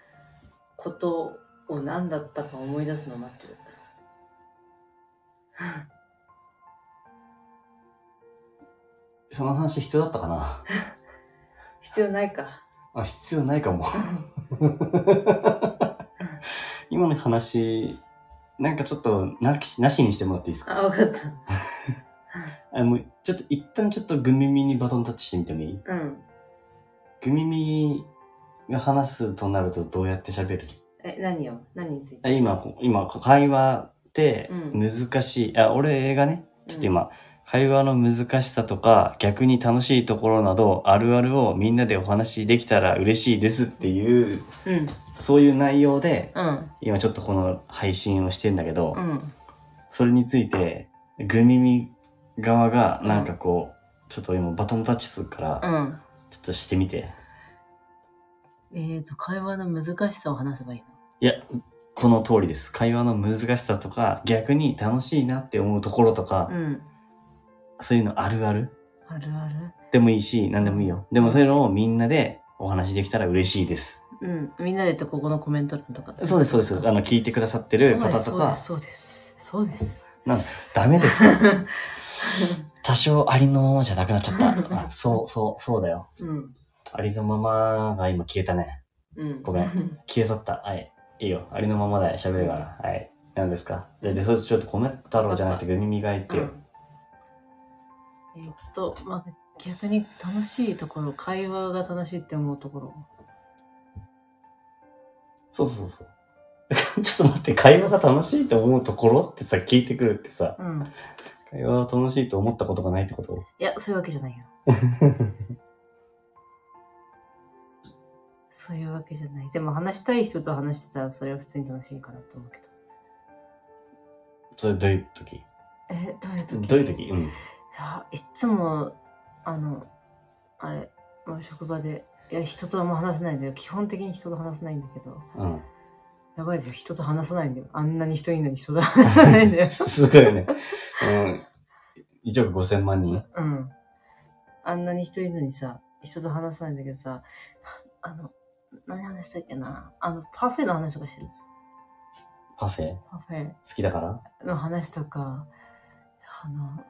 ことを何だったか思い出すのを待ってる。その話必要だったかな？必要ないか。あ、必要ないかも。今の話、なんかちょっとなし、なしにしてもらっていいですか？あ、わかった。あもう、ちょっと一旦ちょっとグミミにバトンタッチしてみてもいい？うん。グミミが話すとなるとどうやって喋る？え、何よ何についあて今、今、会話ってうん。難しい。あ、俺がね、ちょっと今、会話の難しさとか、逆に楽しいところなど、あるあるをみんなでお話できたら嬉しいですっていう、うん。そういう内容で、うん。今ちょっとこの配信をしてんだけど、うん。それについて、グミミ側がなんかこう、ちょっと今バトンタッチするから、うん。ちょっとしてみて。えーと、会話の難しさを話せばいいの？いや、この通りです。会話の難しさとか、逆に楽しいなって思うところとか、うん。そういうのあるある？あるある？でもいいし、何でもいいよ。でもそういうのをみんなでお話できたら嬉しいです。うん。みんなで言ってここのコメント欄とか。そうです、そうです。あの、聞いてくださってる方とか、そうです、そうです。ダメですか 多少ありのままじゃなくなっちゃった。あそう、そう、そうだよ。そうです。うん。ありのままが今消えたね。うん。ごめん消え去った。はい。いいよ。ありのままで喋るから。はい。何ですか？で、で、それちょっとコメントろうじゃなくてグミ磨いてよ。うんえーっと、まあ、逆に楽しいところ、会話が楽しいって思うところ。そうそうそう。ちょっと待って、会話が楽しいと思うところってさ、聞いてくるってさ、うん。会話が楽しいと思ったことがないってこと？いや、そういうわけじゃないよ。そういうわけじゃない。でも話したい人と話してたらそれは普通に楽しいかなと思うけど。それどういう時？え、どういう時？どういう時？うん。いや、いっつも、あの、あれ、職場で、いや、人とあんま話せないんだよ。基本的に人と話せないんだけど、うん。やばいですよ。人と話さないんだよ。あんなに人いるのに人と話さないんだよ。すごいね。うん。1億5000万人？うん。あんなに人いるのにさ、人と話さないんだけどさ、あの、何話したっけな？あの、パフェの話とかしてる？パフェ？好パフェきだから？の話とか、あの、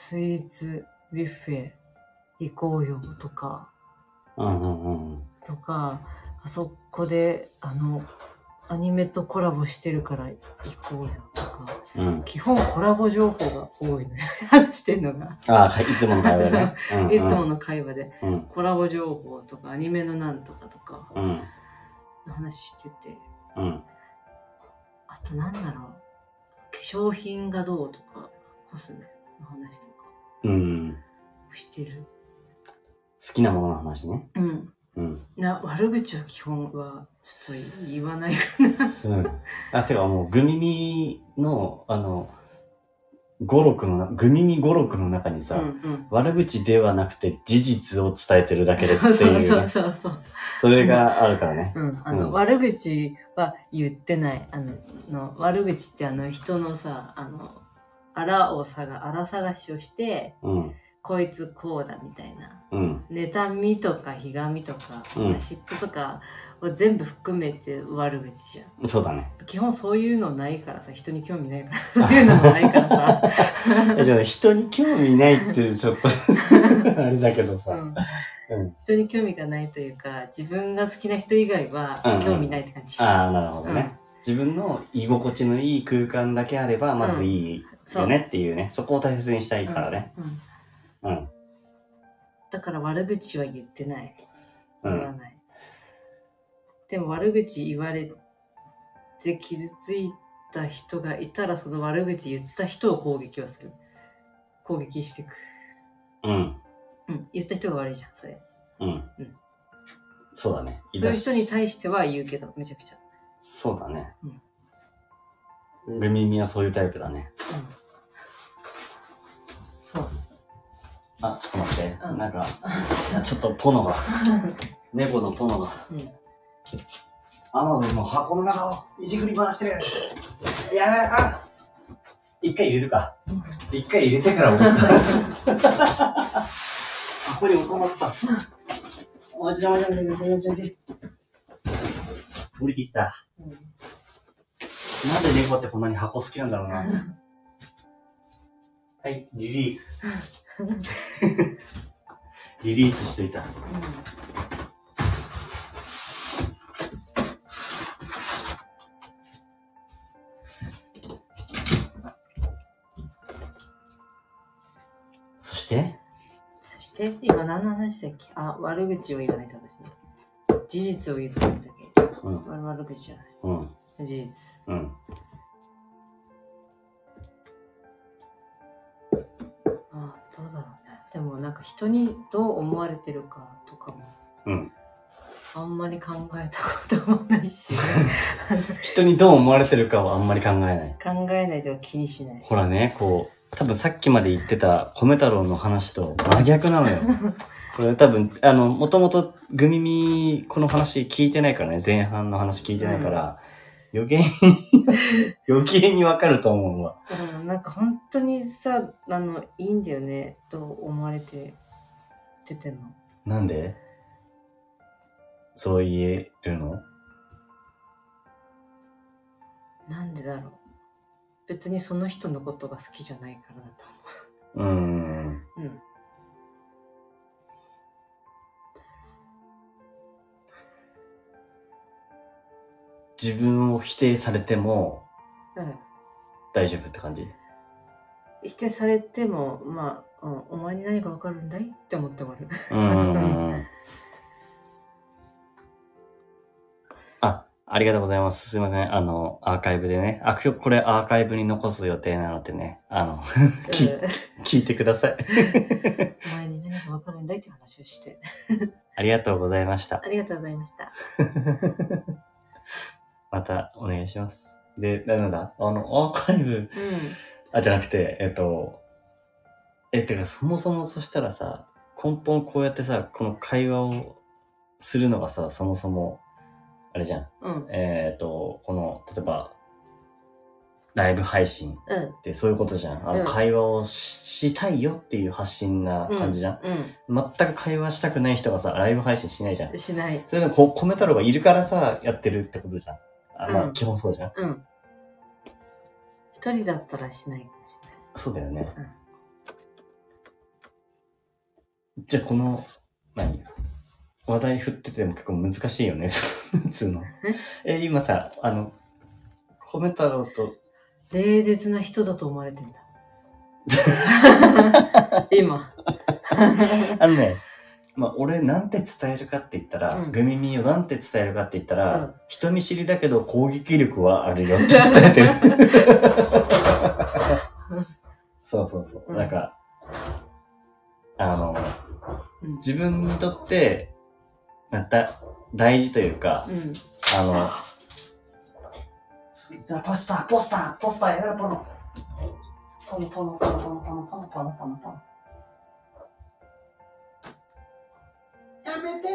スイーツビュッフェ行こうよとか、うんうんうん。とか、あそこで、あの、アニメとコラボしてるから行こうよとか、うん。基本コラボ情報が多いのよ。話してんのが。ああ、いつもの会話ね。うんうんいつもの会話で。うん。コラボ情報とか、アニメのなんとかとか、うん。の話してて。うん。あとなんだろう。化粧品がどうとか、コスメの話とかうん。してる？好きなものの話ね。うん。うん。な、悪口は基本は、ちょっと言わないかうん。あ、てかもう、グミミの、あの、語録のな、グミミ語録の中にさ、な。うんうん。悪口ではなくて事実を伝えてるだけですっていう、そうね。そうそうそう。それがあるからね。うん。あの、うん悪口は言ってない。あの、の悪口ってあの、人のさ、あの、あらをさが、あら探しをして、うん。こいつこうだみたいな。うん。妬みとかひがみとか、うん嫉妬とかを全部含めて悪口じゃん。そうだね。基本そういうのないからさ、人に興味ないから、そういうのもないからさ。え、じゃあ人に興味ないってちょっと あれだけどさ。うんうん。人に興味がないというか、自分が好きな人以外はうんうん興味ないって感じ。ああ、なるほどね。自分の居心地のいい空間だけあれば、まずいいよねっていうね。そこを大切にしたいからね。うん。うんうん。だから悪口は言ってない。うん。言わない。でも悪口言われて傷ついた人がいたら、その悪口言った人を攻撃はする。攻撃していく。うん。うん。言った人が悪いじゃん、それ。うんうん。そうだね。そういう人に対しては言うけど、めちゃくちゃ。そうだねうん。グミミはそういうタイプだね。そう。あ、ちょっと待って。うんなんか、ちょっとポノが。猫のポノが。うん。アマゾンの箱の中をいじくり回してる。やめあ一回入れるか。一回入れてから押すか。あ、ここに収まった。おじゃおじゃおじゃおじゃおじゃおじゃおじ降りてきた。うんなんで猫ってこんなに箱好きなんだろうな。はい、リリース。リリースしといた。そして？そして、今何の話だっけ？あ、悪口を言わないと私ね。事実を言ってるだけ？うん、悪悪口じゃない。うん、事実。うん。あどうだろうね。でもなんか人にどう思われてるかとかも、うん。あんまり考えたこともないし、人にどう思われてるかはあんまり考えない。考えないとか気にしない。ほらね、こう、多分さっきまで言ってた米太郎の話と真逆なのよ。これ多分、あの、もともとグミミ、この話聞いてないからね、前半の話聞いてないから、余計に、余計にわかると思うわ。うん、なんか本当にさ、あの、いいんだよね、と思われて、出てんの。なんで？そう言えるの？なんでだろう。別にその人のことが好きじゃないからだとうーん。思う。うん。自分を否定されてもうん。大丈夫って感じ？否定されても、まあ、うん、お前に何がわかるんだい？って思って終わる。うーん。あ、ありがとうございます。すいません。あの、アーカイブでね。あ、今日これアーカイブに残す予定なのでね。あの、きうん聞いてください。お前に何がわかるんだい？って話をして。ありがとうございました。ありがとうございました。またお願いします。で、なんだ？あの、アーカイブ、うあ、じゃなくて、えっと、え、てか、そもそもそしたらさ、根本こうやってさ、この会話をするのがさ、そもそも、あれじゃん。ん。うん。えっ、と、この、例えば、ライブ配信っうん。てそういうことじゃん。あの、うん会話をししたいよっていう発信な感じじゃん。う全く会話したくない人がさ、ライブ配信しないじゃんん。。しない。それでも、こ、米太郎がいるからさ、やってるってことじゃん。あまあ、うん基本そうじゃん。うん。一人だったらしないかもしれない。そうだよね。じゃあ、この、何？話題振ってても結構難しいよね。つうの。え、今さ、あの、米太郎と、冷絶な人だと思われてんだ。今。あのね、まあ、俺なんて伝えるかって言ったら、うんグミミをなんて伝えるかって言ったら、うん人見知りだけど攻撃力はあるよって伝えてる。そうそうそう。うんなんか、あの、うん自分にとって、また、大事というか、うん。あの、ポスター、ポスター、ポスターやめろ、ポノ。ポノポノポノポノポノポノポノポノポノやめて。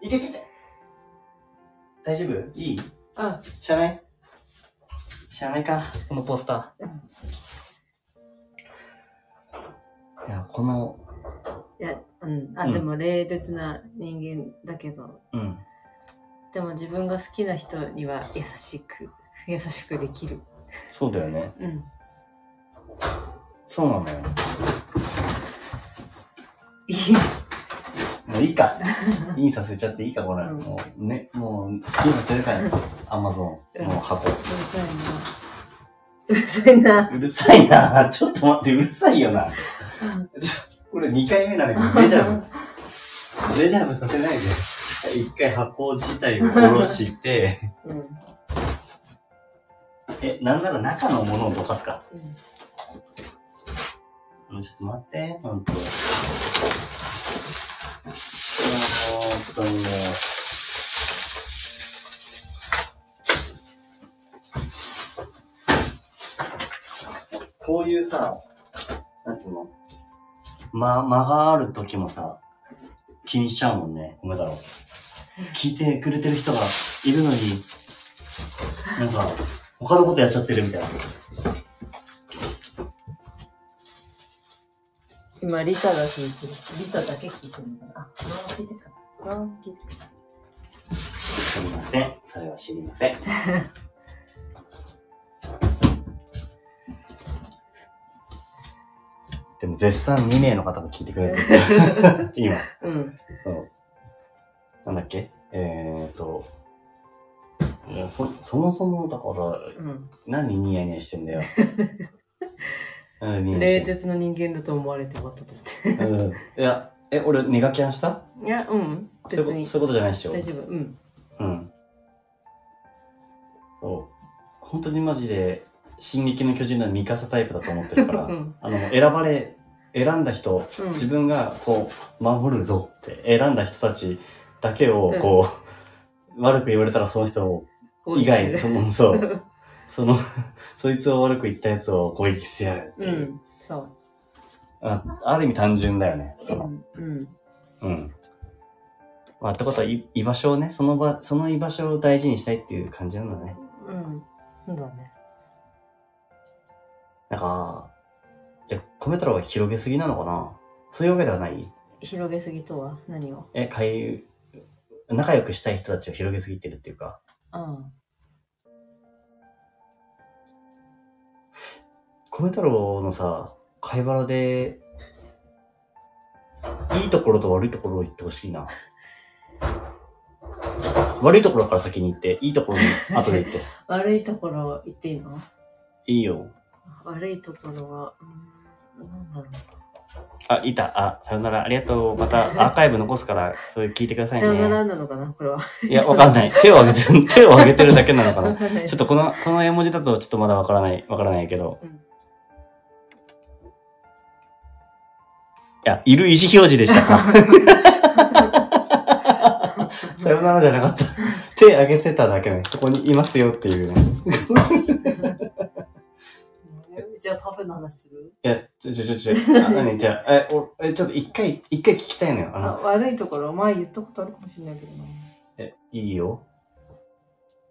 いててて。大丈夫？いい？あ、知らない？知らないか？このポスター。いやこの、いや、うん。あ、うんでも冷徹な人間だけど、うん。でも自分が好きな人には優しく、優しくできる。そうだよね。うん。そうなんだよ。いい。もういいか。インさせちゃっていいか、これ。うんもうね、もう好きにさせるから、アマゾンの箱。うるさいな。うるさいな。うるさいな。ちょっと待って、うるさいよな。これ2回目なのにデジャブ。デジャブさせないで。一回箱自体を下ろして、うん。え、なんなら中のものをどかすか。うんもうちょっと待って、ほんと。もう、本当にもう。こういうさ、なんつうの？ま、間がある時もさ、気にしちゃうもんね、米だろ。聞いてくれてる人がいるのに、なんか、他のことやっちゃってるみたいな。今、リタが聞いてる。リタだけ聞いてるのかな。あ、このまま聞いてるかな。このまま聞いてるかすみません。それは知りません。でも絶賛2名の方が聞いてくれてる。今。な。うん。そう。なんだっけ？えーと。いやそ、そもそもだから、うん。何ニヤニヤしてんだよ。冷徹な人間だと思われてよかったと思って。うん。いや、え、俺、ネガキャンした？いや、うん。別にそういうこと、そういうことじゃないでしょ？大丈夫。うん。うん。そう。本当にマジで、進撃の巨人のミカサタイプだと思ってるから、うんあの、選ばれ、選んだ人、うん自分がこう、守るぞって選んだ人たちだけを、こう、悪く言われたらその人以外、その、そう、その、そいつを悪く言ったやつを攻撃してやるってういう。ん。そう。あある意味単純だよね。その、うん。うん。うん。まあ、ってことは、い居場所をね、その場、その居場所を大事にしたいっていう感じなんだね。うん。そうだね。なんか、じゃあ、米太郎が広げすぎなのかな？そういうわけではない？広げすぎとは？何を？え、かい、仲良くしたい人たちを広げすぎてるっていうか、うん。米太郎のさ、貝原で、いいところと悪いところを言ってほしいな。悪いところから先に行って、いいところに後で行って。悪いところ言っていいの？いいよ。悪いところは、うーん、なんだろう。あ、いた。あ、さよなら。ありがとう。また アーカイブ残すから、それ聞いてくださいさよならね。なのかな？これは。いや、わかんない。手を挙げてる、手を挙げてるだけなのかな。わかんないちょっとこの、この絵文字だとちょっとまだわからない、わからないけど。うんや、いる意思表示でしたか？さよならじゃなかった。手挙げてただけね。そこにいますよっていうね。じゃあパフェの話する？いや、ちょ、ちょ、ちょ、ちょ、あ、何じゃあ、え、お、え、ちょっと一回、一回聞きたいのよ。ああの、悪いところ、前言ったことあるかもしれないけどな。え、いいよ。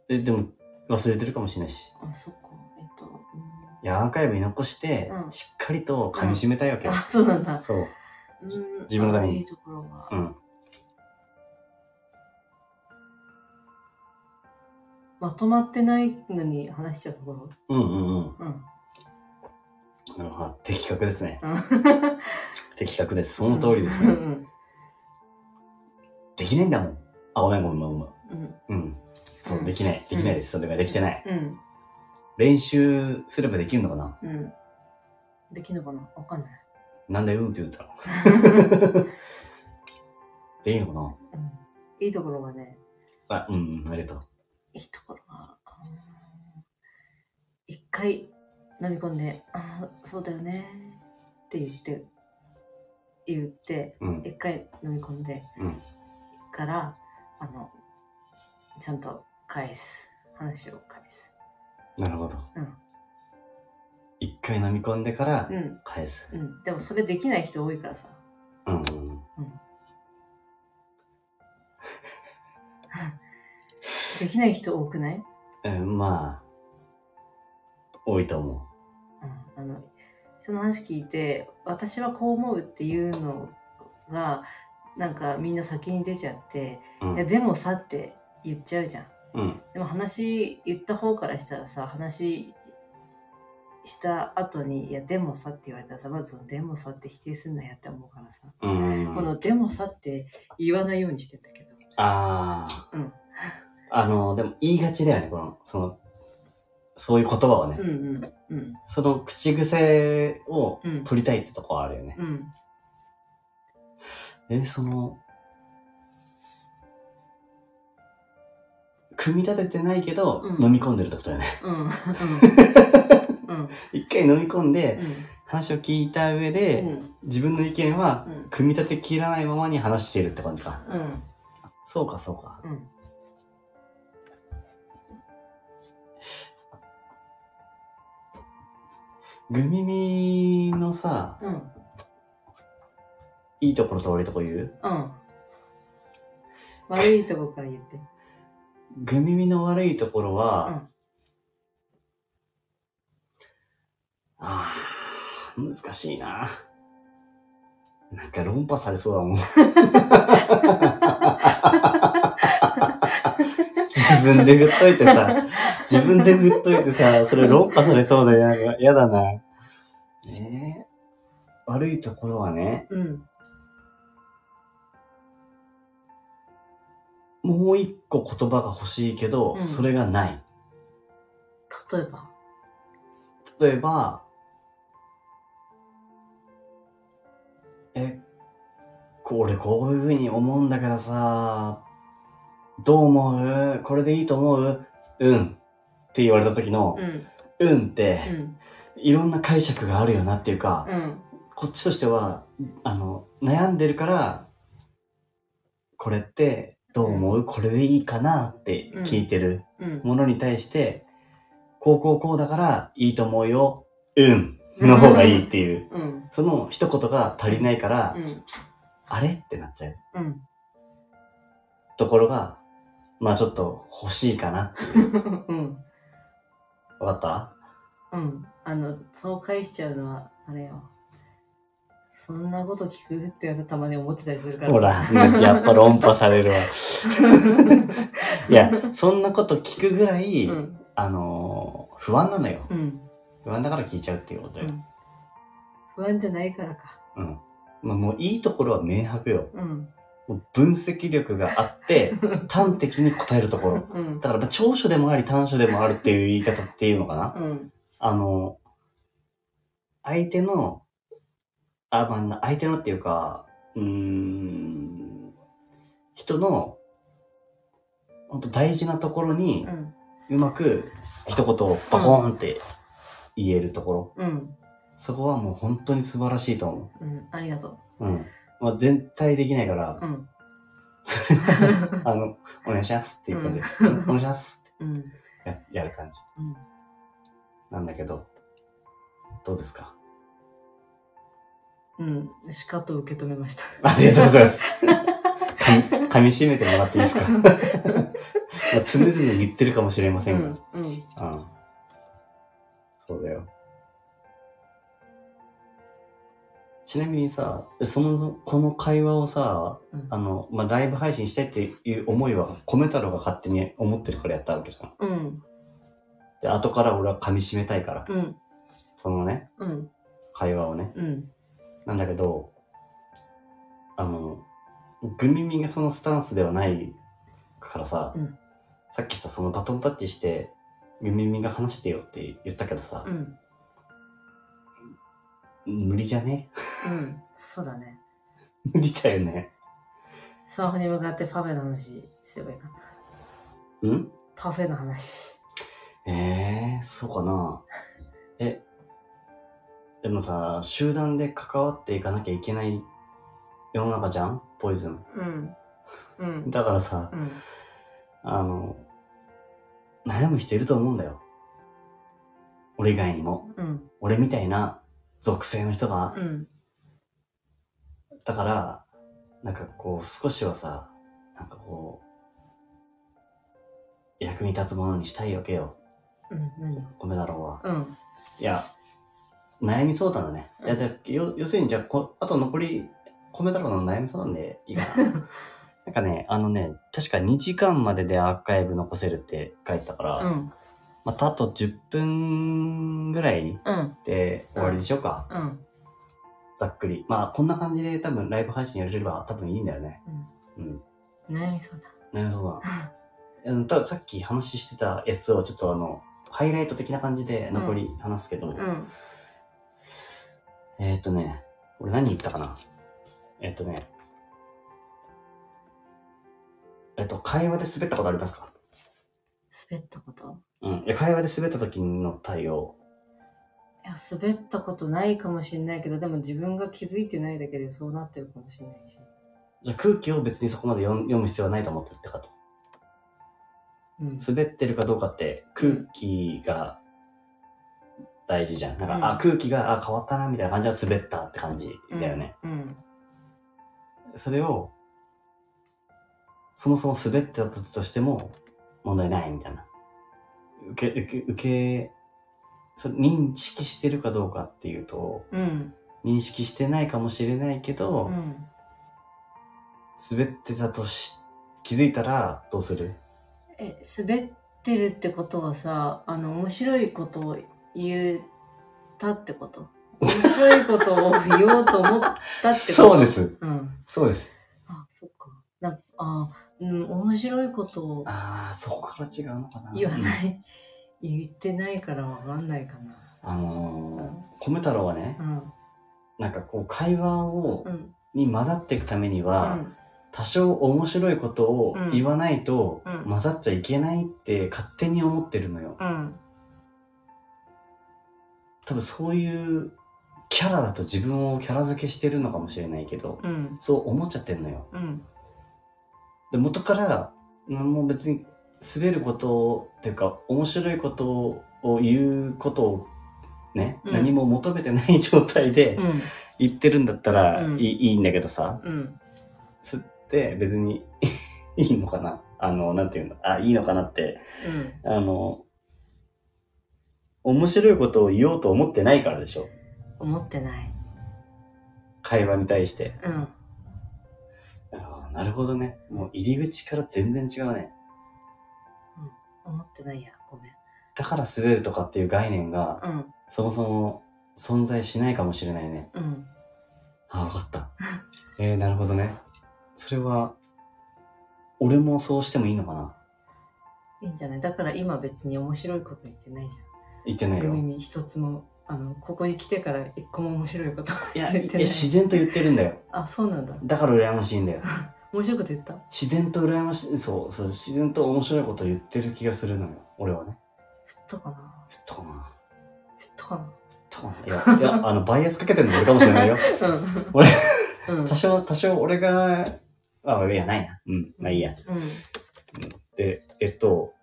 え、でも、忘れてるかもしれないし。あ、そっか。えっと、うんいや、アーカイブに残して、うんしっかりと噛み締めたいわけよ。あ、そうなんだ。そう。うん自分のために悪いところは。うん。まとまってないのに話しちゃうところ？うんうんうん。うん。なるほど。的確ですね。うん的確です。その通りですね。うん。できないんだもん。あ、ごめんごめんごめん。うん。うん。そうう、んできない。できないです。それができてない。うん。練習すればできるのかな？うん。できるのかな？わかんない。なんでうんって言ったのでいいのかな？うん。いいところがね、あ、うん、うん、ありがとう。いいところが、うん一回飲み込んで、ああ、そうだよねって言って、言って、うん、一回飲み込んでうん。から、あの、ちゃんと返す。話を返す。なるほど。うん。一回飲み込んでからうん。返す。うん。でもそれできない人多いからさ。うん。できない人多くない？うん、まあ、多いと思うん。あの、人の話聞いて、私はこう思うっていうのが、なんかみんな先に出ちゃって、うんいや、でもさって言っちゃうじゃん。うん。でも話言った方からしたらさ、話した後に、いや、でもさって言われたらさ、まずそのでもさって否定すんなやって思うからさ、うん。このでもさって言わないようにしてんだけど。ああ。うん。あの、でも言いがちだよね、この、その、そういう言葉をね。うんうんうんその口癖をうん取りたいってとこはあるよね。うん。え、その、組み立ててないけど、うん飲み込んでるってことだよね。うん。うん。うん。一回飲み込んで、うん。話を聞いた上で、うん。自分の意見はうん。組み立てきらないままに話しているって感じか。うん。そうか、そうか。うん。グミミのさ、うん。いいところと悪いところ言う？うん。悪いとこから言って。グミミの悪いところは、ああ、難しいな。なんか論破されそうだもん。自分で振っといてさ、自分で振っといてさ、それ論破されそうでなんか嫌だな。ねえ悪いところはね、うん。もう一個言葉が欲しいけど、うんそれがない。例えば？例えば、え、こ俺こういう風に思うんだけどさ、どう思う？これでいいと思う？うん。って言われた時のう、ん。うんって、うん。いろんな解釈があるよなっていうか、うん。こっちとしては、あの、悩んでるから、これってどう思う？これでいいかなって聞いてるうん。ものに対して、こうこうこうだからいいと思うよ。うん。の方がいいっていう。うん。その一言が足りないから、うん。あれってなっちゃううん。ところが、まあちょっと欲しいかな。うん。わかった？うん。あの、そう返しちゃうのは、あれよ。そんなこと聞くってたまに思ってたりするから。ほら、うんやっぱ論破されるわ。いや、そんなこと聞くぐらい、うん。あのー不安なのよ。うん。不安だから聞いちゃうっていうことよ。うん。不安じゃないからか。うん。まあもういいところは明白よ。うん。もう分析力があって、端的に答えるところ。うん。だからまあ長所でもあり短所でもあるっていう言い方っていうのかなうん。あの、相手の、あ、まあな、相手のっていうか、うーん、人の、本当大事なところにう、ん。うまく一言をバコーンって言えるところ。うん。そこはもう本当に素晴らしいと思うん。ありがとう。うん。まあ、全体できないからう。、うん。あの、お願いしますっていう感じで、うんお願いしますってうん。ややる感じうん。なんだけど、どうですか？うん。しかと受け止めました。ありがとうございます。噛み噛み締めてもらっていいですか？まあ常々言ってるかもしれませんが。うん。うん。うん。そうだよ。ちなみにさ、その、この会話をさ、うんあの、まあ、ライブ配信したいっていう思いは、米太郎が勝手に思ってるからやったわけじゃん。うん。で、後から俺は噛み締めたいから、うん。そのね、うん。会話をね。うん。なんだけど、あの、グミミがそのスタンスではないからさ、うんさっきさ、そのバトンタッチして、グミミが話してよって言ったけどさう、ん。無理じゃね？うん。そうだね。無理だよね。スマホに向かってパフェの話すればいいかな。ん？パフェの話。ええー、そうかな。え、でもさ、集団で関わっていかなきゃいけない世の中じゃん？ポイズン。うん。うん。だからさ、うん。あの、悩む人いると思うんだよ。俺以外にも。うん。俺みたいな属性の人が。うん。だから、なんかこう、少しはさ、なんかこう、役に立つものにしたいわけよ。うん。何よ。米太郎は。うん。いや、悩み相談だね。いや、うんで要要するにじゃあこ、あと残り、米太郎の悩み相談でいいかな。なんかね、あのね、確か2時間まででアーカイブ残せるって書いてたから、うん。またあと10分ぐらいうん。で終わりでしょうか。うん。ざっくり。まあ、こんな感じで多分ライブ配信やれれば多分いいんだよね。うん。悩み相談。なるほど。あ のたださっき話してたやつをちょっとあの、ハイライト的な感じで残り話すけど、うん。えーっとね、俺何言ったかな？えーっとね、えっと、会話で滑ったことありますか？滑ったこと？うん。いや会話で滑った時の対応。いや、滑ったことないかもしれないけど、でも自分が気づいてないだけでそうなってるかもしれないし。じゃあ空気を別にそこまで読読む必要はないと思ってるってこと？うん。滑ってるかどうかって空気が大事じゃん。なんか、うんあ、空気が、あ、変わったな、みたいな感じは滑ったって感じだよね。うん。それを、そもそも滑ってたとしても問題ないみたいな。受け、受け、受け、それ認識してるかどうかっていうと、うん。認識してないかもしれないけど、うん。滑ってたとし、気づいたらどうする？え、滑ってるってことはさ、あの、面白いことを言ったってこと？面白いことを言おうと思ったってこと？そうで。す。うん。そうです。あ、そっか。なあ、うん、面白いことをああ、そこから違うのかな。言わない、言ってないからわかんないかな。あのー、米太郎はねう、ん。なんかこう会話を、うん。に混ざっていくためにうは、ん。多少面白いことをうん言わないとうん混ざっちゃいけないって勝手に思ってるのよ。うん。多分そういうキャラだと自分をキャラ付けしてるのかもしれないけど、うん。そう思っちゃってんのよ。うん。で元から何も別に滑ることっていうか面白いことを言うことをね、うん何も求めてない状態でうん。言ってるんだったらいい,、うんいいんだけどさ、うん。つって別に いいのかなあの、なんていうの？あ、いいのかなって、あの、面白いことを言おうと思ってないからでしょうん。思ってない。会話に対して。うん。なるほどね。もう入り口から全然違うね。思ってないや。ごめん。だから滑るとかっていう概念が、うん。そもそも存在しないかもしれないね。うん。あ、わかった。えー、なるほどね。それは、俺もそうしてもいいのかな？いいんじゃない？だから今別に面白いこと言ってないじゃん。言ってないよ。グミミ一つも、あの、ここに来てから一個も面白いこと言ってない。自然と言ってるんだよ。あ、そうなんだ。だから羨ましいんだよ。面白いこと言った？自然と羨ましい、そう、そう、自然と面白いこと言ってる気がするのよ。俺はね。言ったかな？言ったかな言ったかな？言ったかないや、いや、あの、バイアスかけてるの俺かもしれないよ。俺、うん。うん。多少、多少俺が、あ、いや、ないな。うん、まあいいや。うん。で、えっと、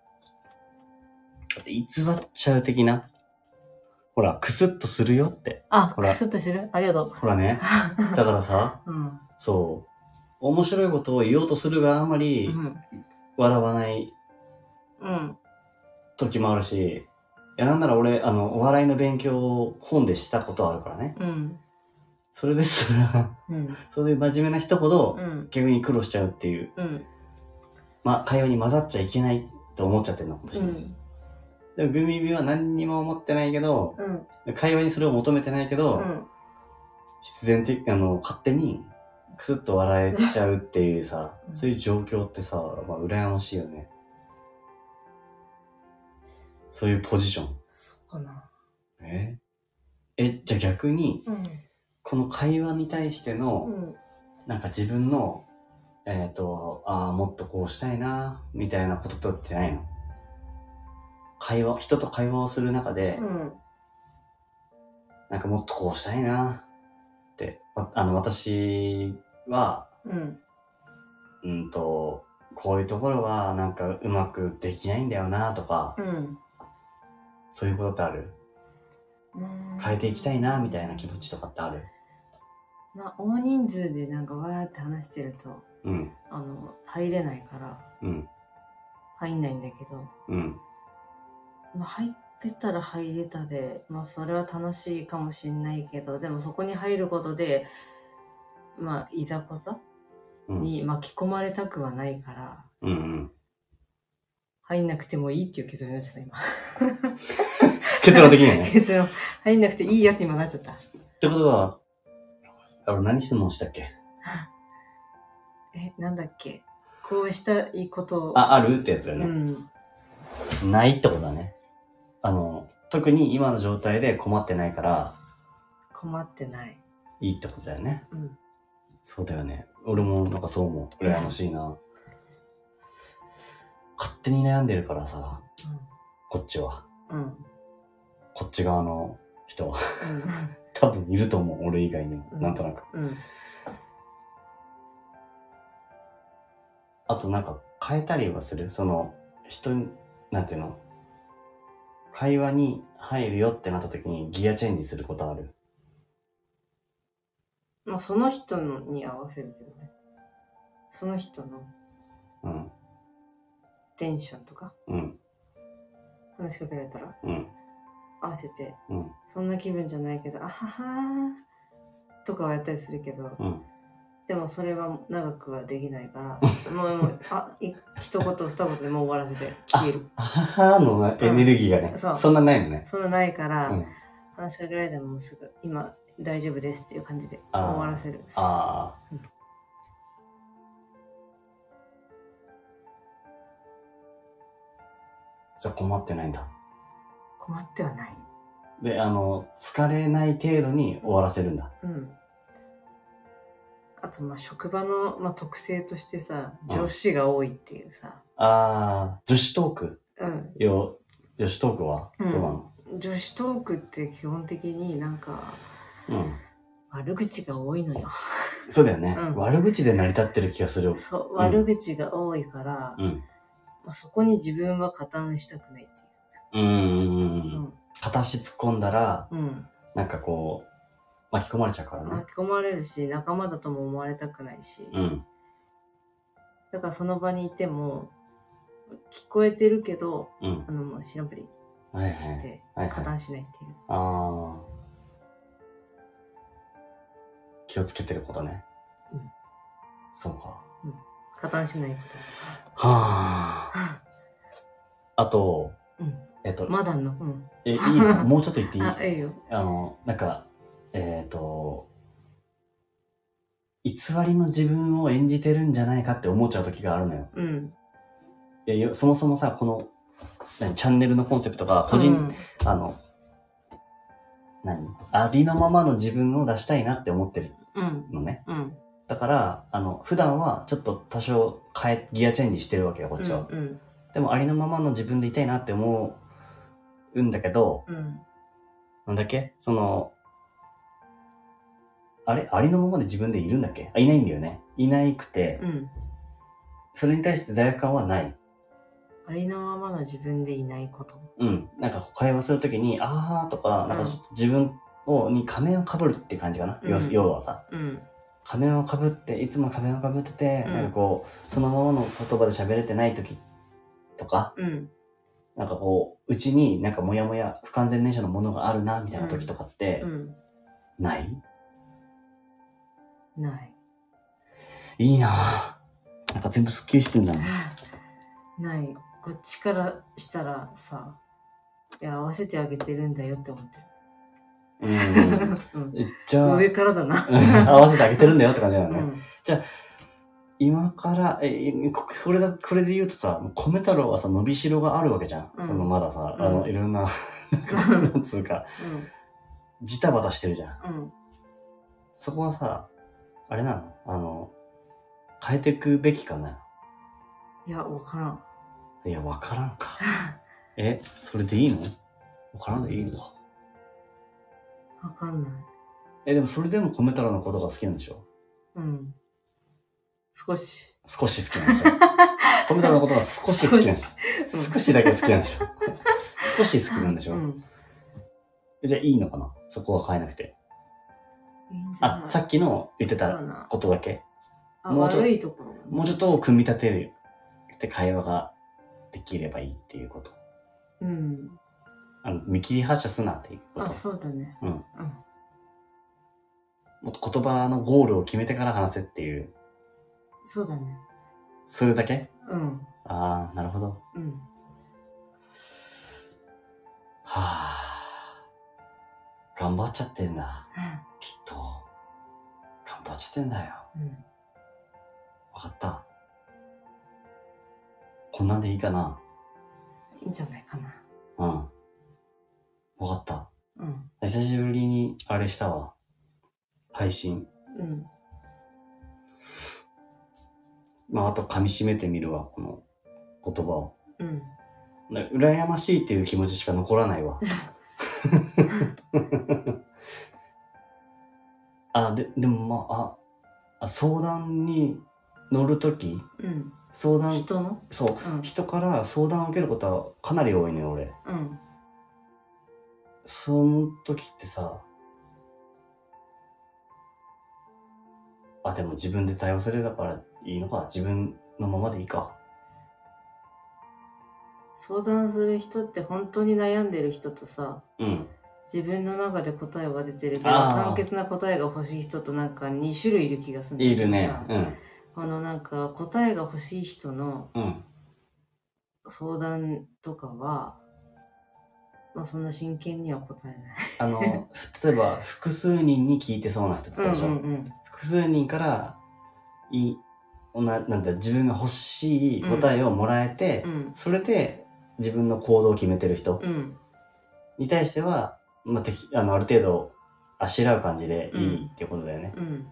偽っちゃう的な？ほら、クスッとするよって。あ、ほらクスッとしてる？ありがとう。ほらね。だからさ、うん。そう。面白いことを言おうとするがあまりうん。笑わないうん。時もあるし、いや、なんなら俺、あの、お笑いの勉強を本でしたことあるからね。うん。それですら、うん。そういう真面目な人ほどうん。逆に苦労しちゃうっていう、うん。まあ、会話に混ざっちゃいけないと思っちゃってるのかもしれない。うん。でも、グミミは何にも思ってないけど、うん。会話にそれを求めてないけど、うん。必然的、あの、勝手に、クスッと笑えちゃうっていうさ、うんそういう状況ってさ、まあ、羨ましいよね。そういうポジション。そっかな。え？え、じゃあ逆に、うん。この会話に対しての、うん。なんか自分の、えっ、と、ああ、もっとこうしたいな、みたいなことってないの？会話、人と会話をする中で、うん。なんかもっとこうしたいな、って、わあの、私は、うん。うんと、こういうところはなんかうまくできないんだよな、とか、うん。そういうことってある？うん。変えていきたいな、みたいな気持ちとかってある？まあ、大人数でなんかわーって話してると、うん、あの、入れないから、うん、入んないんだけど、うん、まあ、入っ出たら入れたで、まあそれは楽しいかもしんないけど、でもそこに入ることで、まあいざこざうん。に巻き込まれたくはないから、うんうん。入んなくてもいいっていう結論になっちゃった今。結論的にはね。結論、入んなくていいやって今なっちゃった。ってことは、あれ何質問したっけ？え、なんだっけ？こうしたいことを。あ、あるってやつだようね。ん。ないってことだね。あの、特に今の状態で困ってないから、困ってない。いいってことだよね。うん。そうだよね。俺もなんかそう思う。羨ましいな。勝手に悩んでるからさ、こっちは。うん。うん。こっち側の人は。多分いると思う。俺以外にも。うんなんとなく。うん。うん。あとなんか変えたりはする？その、人に、なんていうの？会話に入るよってなった時にギアチェンジすることある？まあその人のに合わせるけどね。その人のうん。テンションとかうん。話しかけられたらうん。合わせて、うん。そんな気分じゃないけど、あははーとかはやったりするけど、うん。でもそれは長くはできないから、もう、もうあ、い一言二言でもう終わらせて消える。あははのエネルギーがね、うんそうそんなないのね。そんなないから、うん。話しかけられてももうすぐ、今大丈夫ですっていう感じで終わらせる。ああ。うんじゃあ困ってないんだ。困ってはない。で、あの、疲れない程度に終わらせるんだ。うん。あと、まあ、職場の、まあ、特性としてさ、うん女子が多いっていうさ、ああ、女子トーク？うん。よ、女子トークはうんどうなの？女子トークって基本的になんか、うん。悪口が多いのよ。そうだよね、うん悪口で成り立ってる気がする。そう、ん悪口が多いから、うん。まあ、そこに自分は加担したくないってうんうんうんう。いう。うん片足突っ込んだら、ん。うん。なんかこう、巻き込まれちゃうからね。巻き込まれるし、仲間だとも思われたくないし。うん。だからその場にいても、聞こえてるけど、うん。あの、もう知らんぷりはいはい。して、はいはい。加担しないっていう。ああ。気をつけてることね。うんそうか。加担しないこはあ。あと、と。うん。えっと、まだの？うん。え、いいの？もうちょっと言っていい？あ、ええよ。あの、なんか、えっ、と、偽りの自分を演じてるんじゃないかって思っちゃう時があるのよ。うん。いやよ、そもそもさ、この、何、チャンネルのコンセプトが、個人、あの、何？ありのままの自分を出したいなって思ってるうん。のね。うん。だから、あの、普段はちょっと多少変え、ギアチェンジしてるわけよ、こっちは。うん。でも、ありのままの自分でいたいなって思うんだけど、うん。なんだっけ？その、あれ？ありのままで自分でいるんだっけ？あ、いないんだよね。いないくて、うん。それに対して罪悪感はない。ありのままの自分でいないこと。うん。なんか会話するときに、あーとか、なんかちょっと自分を、に仮面を被るって感じかな？うん要はさ、うん。仮面を被って、いつも仮面を被ってて、うんなんかこう、そのままの言葉で喋れてないときとか、うん。なんかこう、うちになんかモヤモヤ、不完全燃焼のものがあるな、みたいな時とかってう、ん。ない？ない。いいなぁ。なんか全部スッキリしてんだな。ない。こっちからしたらさ、いや、合わせてあげてるんだよって思ってうん。る。うん。えじゃあ、上からだな。合わせてあげてるんだよって感じだよね。うん。今から、え、えここれだ、これで言うとさ、米太郎はさ、伸びしろがあるわけじゃん。うんそのまださ、うんあの、いろんな、なんつうか、ジタバタしてるじゃん。うん。うん。そこはさ、あれなの？あの、変えていくべきかな？いや、わからん。いや、わからんか。え、それでいいの？わからんでいいの？か。わかんない。え、でもそれでも米太郎のことが好きなんでしょ？うん。少し。少し好きなんでしょ？米太郎のことが 少し好きなんでしょ？うん少しだけ好きなんでしょ？少し好きなんでしょ、うん。じゃあいいのかな？そこは変えなくて。いいんじゃない？あ、さっきの言ってたそうだなことだけあもうちょ悪いところ。もうちょっと組み立てるって会話ができればいいっていうこと。うん。あの見切り発車すなっていうことあ、。そうだね。うん。うん。もっと言葉のゴールを決めてから話せっていう。そうだね。それだけ？うん。ああ、なるほど。うん。はあ。頑張っちゃってんだ。きっと。頑張っちゃってんだよ。うん。わかった。こんなんでいいかな？いいんじゃないかな。うん。わかった。うん。久しぶりにあれしたわ。配信。うん。まあ、あと噛み締めてみるわ、この言葉を。うん。な羨ましいっていう気持ちしか残らないわ。あ、で、でもまあ、あ、あ相談に乗るとき、うん。相談、人の？そう、うん。人から相談を受けることはかなり多いのよ、俺。うん。その時ってさ、あ、でも自分で対応するだからいいのか？自分のままでいいか？相談する人って本当に悩んでる人とさ、うん。自分の中で答えは出てるけど、あー簡潔な答えが欲しい人となんか2種類いる気がするんだけどいるねさ。うん。あのなんか答えが欲しい人のうん。相談とかは、まあそんな真剣には答えない。あの、例えば、複数人に聞いてそうな人とかでしょ？うんうん複数人から、いい、ななんだ、自分が欲しい答えをもらえて、うん。それで自分の行動を決めてる人うん。うん。に対しては、まあ、てきあの、ある程度、あしらう感じでいいってことだよね。うん。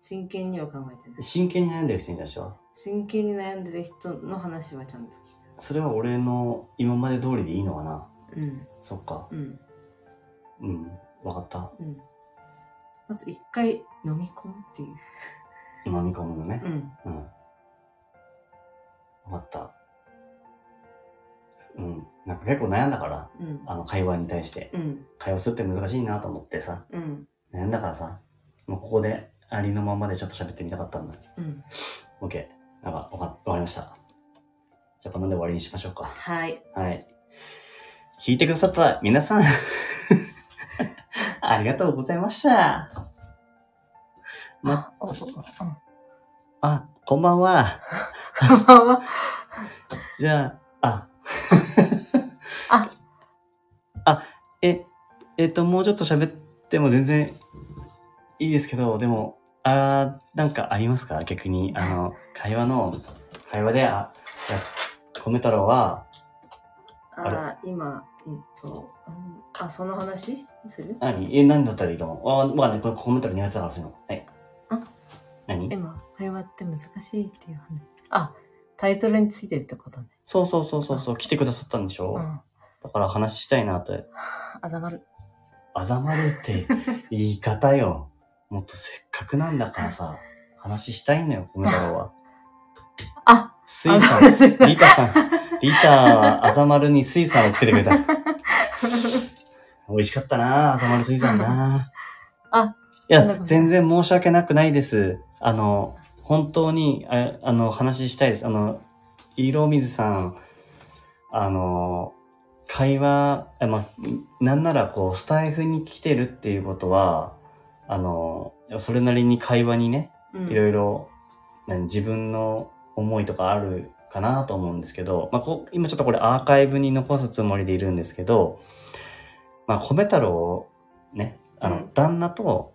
真剣には考えてない。真剣に悩んでる人に対しては、真剣に悩んでる人の話はちゃんと聞それは俺の今まで通りでいいのかな？く。うん。そっか。うん。うん。わかった。うん。まず一回飲み込むっていう。飲み込むのねう。ん。うん。わかった。うん。なんか結構悩んだから、うん。あの会話に対して。うん。会話するって難しいなと思ってさ、うん。悩んだからさ、もうここでありのままでちょっと喋ってみたかったんだ。うん。OK。なんかわか、わかりました。じゃあこんなんで終わりにしましょうか。はい。はい。聞いてくださった皆さん、ありがとうございました。ま。あ、こんばんは。こんばんは。じゃあ、あ。あ。あ、え、えっと、もうちょっと喋っても全然いいですけど、でも、あーなんかありますか？逆に、あの、会話の、会話で、あ、米太郎は、あれ？あ、今、えっと、うんあ、その話する？何？え、何だったらいいと思う？あ、まあね、これ米太郎苦手だからそういうの。はい。あ？何？今、会話って難しいっていう話。あ、タイトルについてるってことね。そうそうそうそうそう、来てくださったんでしょ、うん。だから話したいなって。あざまる。あざまるって言い方よ。もっとせっかくなんだからさ、話したいのよ、米太郎は。あ水産、リータさん、リータはあざまるに水産をつけてくれた。美味しかったなあざまる水産なあ、いや、全然申し訳なくないです。あの、本当に、ああの、話したいです。あの、色水さん、あの、会話、あまあ、なんならこう、スタイフに来てるっていうことは、あの、それなりに会話にね、うんいろいろ、何自分の思いとかあるかなと思うんですけど、まあ、こう今ちょっとこれアーカイブに残すつもりでいるんですけど、まあ、米太郎をね、あの、うん旦那と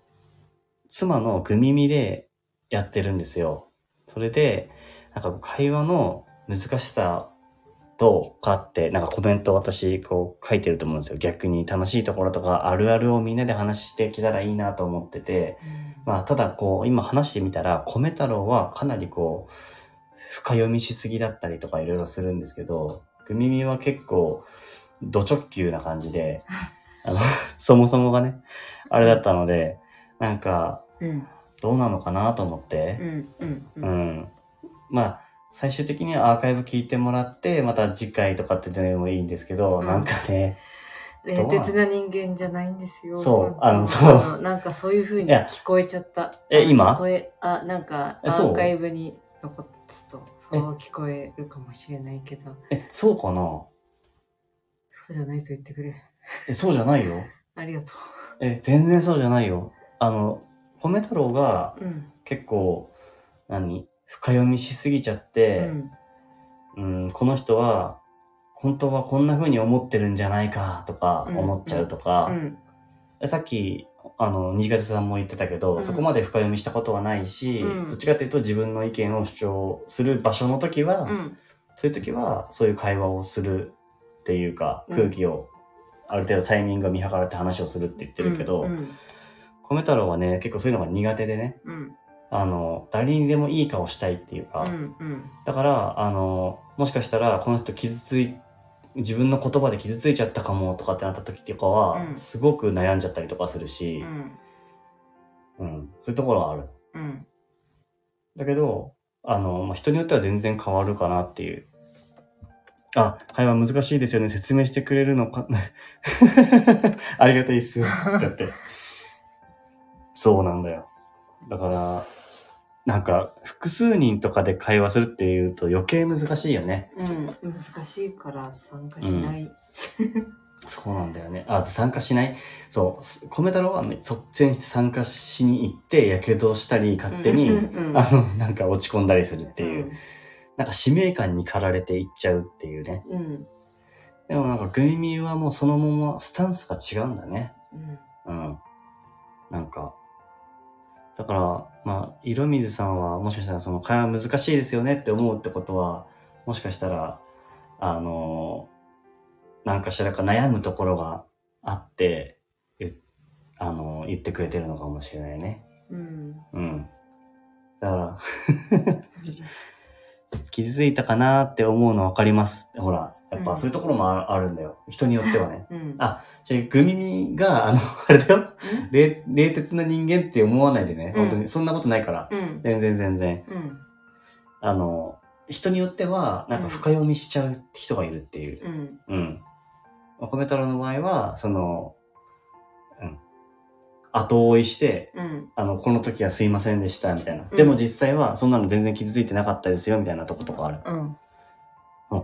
妻のグミミでやってるんですよ。それで、なんか会話の難しさとかって、なんかコメント私こう書いてると思うんですよ。逆に楽しいところとかあるあるをみんなで話してきたらいいなと思ってて、まあ、ただこう、今話してみたら、米太郎はかなりこう、深読みしすぎだったりとかいろいろするんですけど、グミミは結構、ド直球な感じで、あの、そもそもがね、あれだったので、なんか、うん。どうなのかなと思っうて、ん。うん。ううん。ん。まあ、最終的にはアーカイブ聞いてもらって、また次回とかってでもいいんですけど、うんなんかね、冷徹な人間じゃないんですよ。そうあのそうなんかそういう風に聞こえちゃった。あえ今？聞こえ、あ、なんかアーカイブに残すと、そう聞こえるかもしれないけど、え、そうかな？そうじゃないと言ってくれ。え、そうじゃないよ。ありがとえ、全然そうじゃないよ。あの、米太郎がう。うん。結構、何？深読みしすぎちゃっうて、ん。うん、この人は、本当はこんな風に思ってるんじゃないかとかうん思っちゃうとか、うん。さっき、あの、虹風さんも言ってたけど、うんそこまで深読みしたことはないし、うんどっちかというと自分の意見を主張する場所の時は、うん。そういう時は、そういう会話をするっていうか、うん空気を、ある程度タイミングが見計らって話をするって言ってるけど、うん。米太郎はね、結構そういうのが苦手でね、うん。あの、誰にでもいい顔したいっていうか。だから、あの、もしかしたら、この人傷つい、自分の言葉で傷ついちゃったかもとかってなった時とかは、うんすごく悩んじゃったりとかするしう、ん。うん、そういうところはある。うん。だけど、あの、まあ、人によっては全然変わるかなっていう。あ、会話難しいですよね。説明してくれるのか。ありがたいっす。だって。そうなんだよ。だから、なんか、複数人とかで会話するっていうと余計難しいよね。うん。難しいから参加しない。そうなんだよね。あ、参加しない？そうす。米太郎は率先して参加しに行って、やけどしたり、勝手に、うんあの、なんか落ち込んだりするっていう。うんなんか使命感に駆られていっちゃうっていうね。うん。でもなんかグミミはもうそのままスタンスが違うんだね。うん。うん。なんか。だから、まあ、色水さんはもしかしたらその会話難しいですよねって思うってことは、もしかしたら、あのなんかしらか悩むところがあって、ゆあの言ってくれてるのかもしれないね。うん。うん。だから、傷ついたかなって思うの分かります。ほら、やっぱそういうところもああるんだよ。人によってはね。うん。あじゃあ、グミミが、あの、あれだよ。冷、冷徹な人間って思わないでね。うん本当に。そんなことないから。うん。全然全然。うん。あの、人によっては、なんか深読みしちゃう人がいるっていう。うん。うん。お米太郎の場合は、その、うん。後追いして、うん。あの、この時はすいませんでした、みたいな。うんでも実際は、そんなの全然傷ついてなかったですよ、みたいなとことかある。うん。うん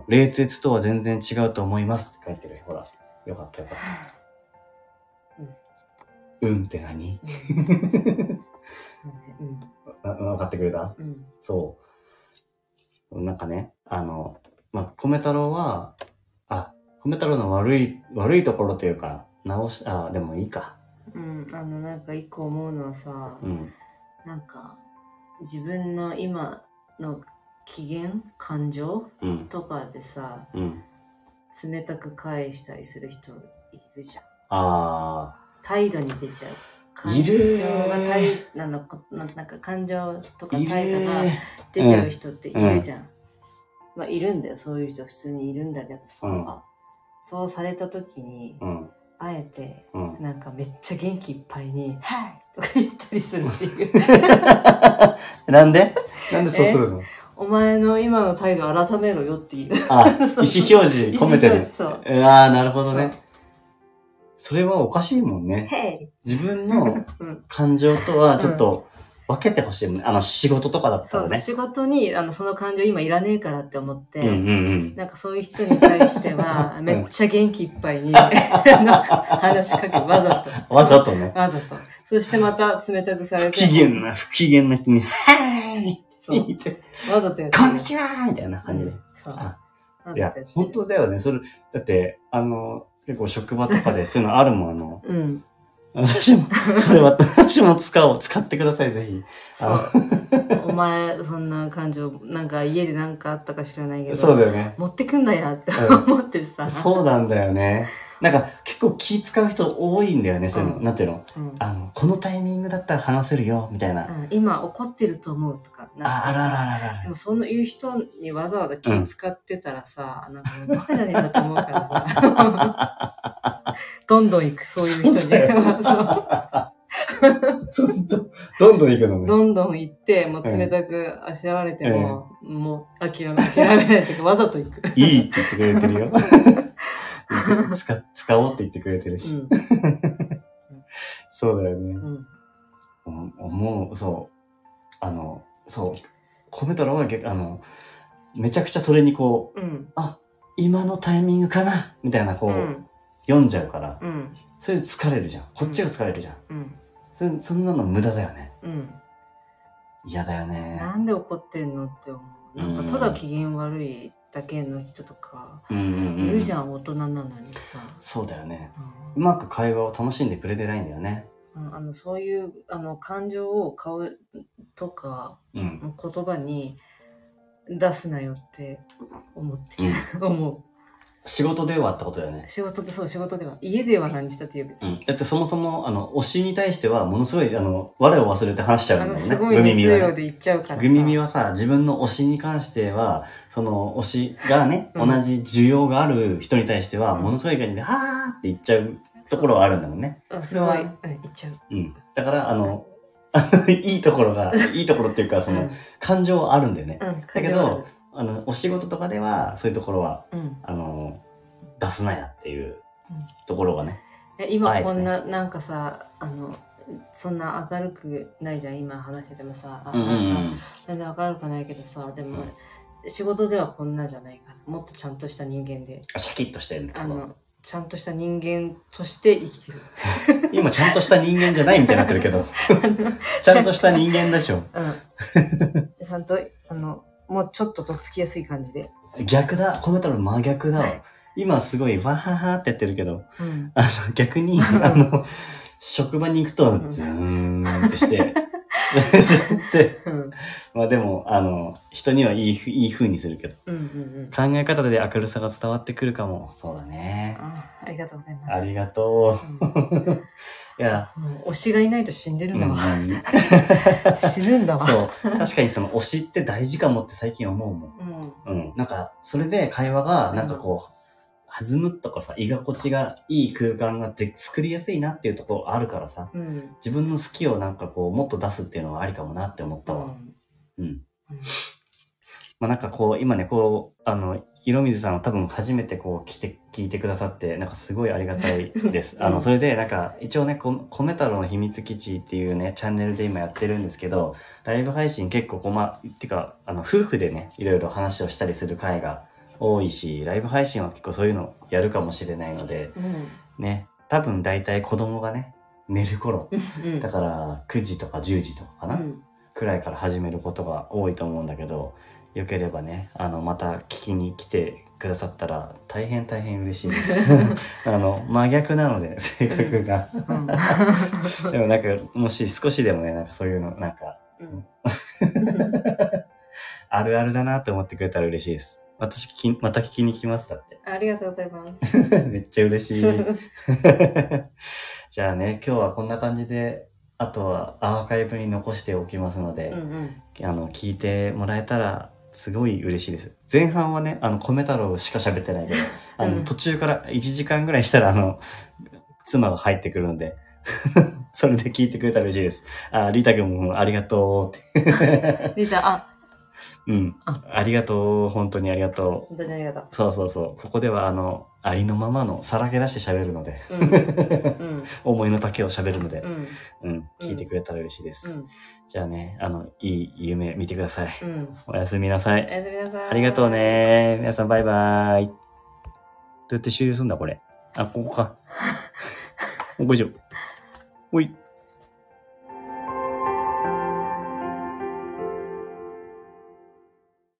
冷徹とは全然違うと思いますって書いてる。ほら。よかったよかった。うんって何？うん。わ分かってくれた？うん。そう。なんかね、あの、まあ、米太郎は、あ、米太郎の悪い、悪いところというか、直し、あ、でもいいか。うん。あの、なんか一個思うのはさ、うん。なんか、自分の今の機嫌感情うん。とかでさ、うん。冷たく返したりする人いるじゃん。あ態度に出ちゃう。感いる情が態なのこななんか感情とかー。いる態度がー。出ちゃう人っているじゃん。まあいるんだよ。そういう人普通にいるんだけどさ、うんそうされた時に、うん。あえてうん。なんかめっちゃ元気いっぱいに、はいとか言ったりするっていう。なんで？なんでそうするの？お前の今の態度改めろよっていう。あ、意思表示 込めてる。そう。ああ、なるほどね。それはおかしいもんね。へい。自分の うん。感情とはちょっと分けてほしいもんね。あの仕事とかだったそう、らね。仕事に、あの、その感情今いらねえからって思って、うんうんうん。なんかそういう人に対しては、めっちゃ元気いっぱいに、話しかける、わざと。わざとね。わざと。そしてまた冷たくされ不て。機嫌な、不機嫌な人に、はいそう。ってわざとやってこんにちはみたいな感じで。そう。いや本当だよね。それ、だって、あの、結構職場とかでそういうのあるもん、あの、うん。私も、それ 私も使おう。使ってください、ぜひ。そう。お前、そんな感情、なんか家でなんかあったか知らないけど、そうだよね。持ってくんだよってう思ってさ。そうなんだよね。なんか、結構気使う人多いんだよね、そういうの。うんなんていうの？うんあの、このタイミングだったら話せるよ、みたいな。うん今怒ってると思うとか。なんかあ、あららららら。でもその言う人にわざわざ気使ってたらさ、なんかバカじゃねえかと思うからさ。どんどん行く、そういう人に。どんどん、どんどん行くのね。どんどん行って、もう冷たくあしらわれても、もう諦め、諦めないっていうか、わざと行く。いいって言ってくれてるよ。使、使おうって言ってくれてるし。うん。そうだよね。うん。うん思う、そう。あの、そう。米太郎は逆、あの、めちゃくちゃそれにこう、うん。あ、今のタイミングかな？みたいな、こう、うん。読んじゃうから、うん。それで疲れるじゃん。こっちが疲れるじゃん。うん。それそんなの無駄だよね。うん。嫌だよね。なんで怒ってんのって思う。なんかただ機嫌悪いだけの人とか、うんうんうん。いるじゃん、大人なのにさ。そうだよね。ううまく会話を楽しんでくれてないんだよね。んあのそういうあの感情を顔とかうん。言葉に出すなよって思ってる、思う仕事ではってことだよね。仕事でそう仕事では家では何したっていう別に、うん。だってそもそも、あの、推しに対しては、ものすごい、あの、我を忘れて話しちゃうんだもんね。あのすごいグミミはね熱量で言っちゃうからさグミミはさ、自分の推しに関しては、その推しがね、うん同じ需要がある人に対しては、うんものすごい感じで、はーって言っちゃうところはあるんだもんね。うんすごい、うん、言っちゃううん。だから、あの、いいところが、いいところっていうか、その、うん感情はあるんだよね。うん、だけど、あの、お仕事とかでは、そういうところは、うん、あの、出すなやっていううんところがね。えあえてね今こんな、なんかさあのそんな明るくないじゃん今話しててもさ、あうんうんうん。全然明るくないけどさでも、仕事ではこんなじゃないからもっとちゃんとした人間でシャキッとしてるあのちゃんとした人間として生きてる今ちゃんとした人間じゃないみたいになってるけど。ちゃんとした人間でしょ。うん ちゃんとあのもうちょっととっつきやすい感じで、逆だ。コメントの真逆だわ。今すごいわははってやってるけど、うん、あの逆に、あの、職場に行くと、ズーンってして、で、うんまあでも、あの、人にはいいふ、いい風にするけど、うんうんうん考え方で明るさが伝わってくるかも。そうだね。あありがとうございますありがとうんう。いや、推しがいないと死んでるうんんだわ、うん 死ぬんだわそう。確かにその推しって大事かもって最近思うもん。うんうん。なんか、それで会話が、なんかこう、弾むとかさ、居心地がいい空間がで作りやすいなっていうところあるからさ、うん自分の好きをなんかこう、もっと出すっていうのはありかもなって思ったわ。うん。うんまあなんかこう、今ね、こう、あの、色水さんは多分初めてこう来て、聞いてくださって、なんかすごいありがたいです。あの、うんそれでなんか、一応ね、こ米太郎の秘密基地っていうね、チャンネルで今やってるんですけど、ライブ配信結構こう、まあ、っていうか、あの、夫婦でね、いろいろ話をしたりする回が多いし、ライブ配信は結構そういうのやるかもしれないので、うん。ね、多分大体子供がね、寝る頃、うんだから9時とか10時とかかな、うん。くらいから始めることが多いと思うんだけど、よければね、あの、また聞きに来てくださったら大変大変嬉しいです。あの、真逆なので、性格が。うん。でもなんか、もし少しでもね、なんかそういうの、なんか、うん。あるあるだなって思ってくれたら嬉しいです。私聞き、また聞きに来ますだって。ありがとうございます。めっちゃ嬉しい。じゃあね、今日はこんな感じで、あとはアーカイブに残しておきますので、うんうんあの、聞いてもらえたら、すごい嬉しいです。前半はね、あの、米太郎しか喋ってないけど、あの、うん途中から1時間ぐらいしたら、あの、妻が入ってくるんで、それで聞いてくれたら嬉しいです。あ、リータ君もありがとうって。リータ、あ、うん。ありがとう。本当にありがと本当にありがとう。う。そうそうそう。ここでは、あの、ありのままのさらけ出して喋るので、うん。うん。思いの丈を喋るのでう、ん。うん。聞いてくれたら嬉しいです。うん。じゃあね、あの、いい夢見てください。うん。おやすみなさいお。やすみなさい。ありがとう。ね。皆さんバイバイ。どうやって終了すんだこれ。あ、ここか。おこいしょ。ほい。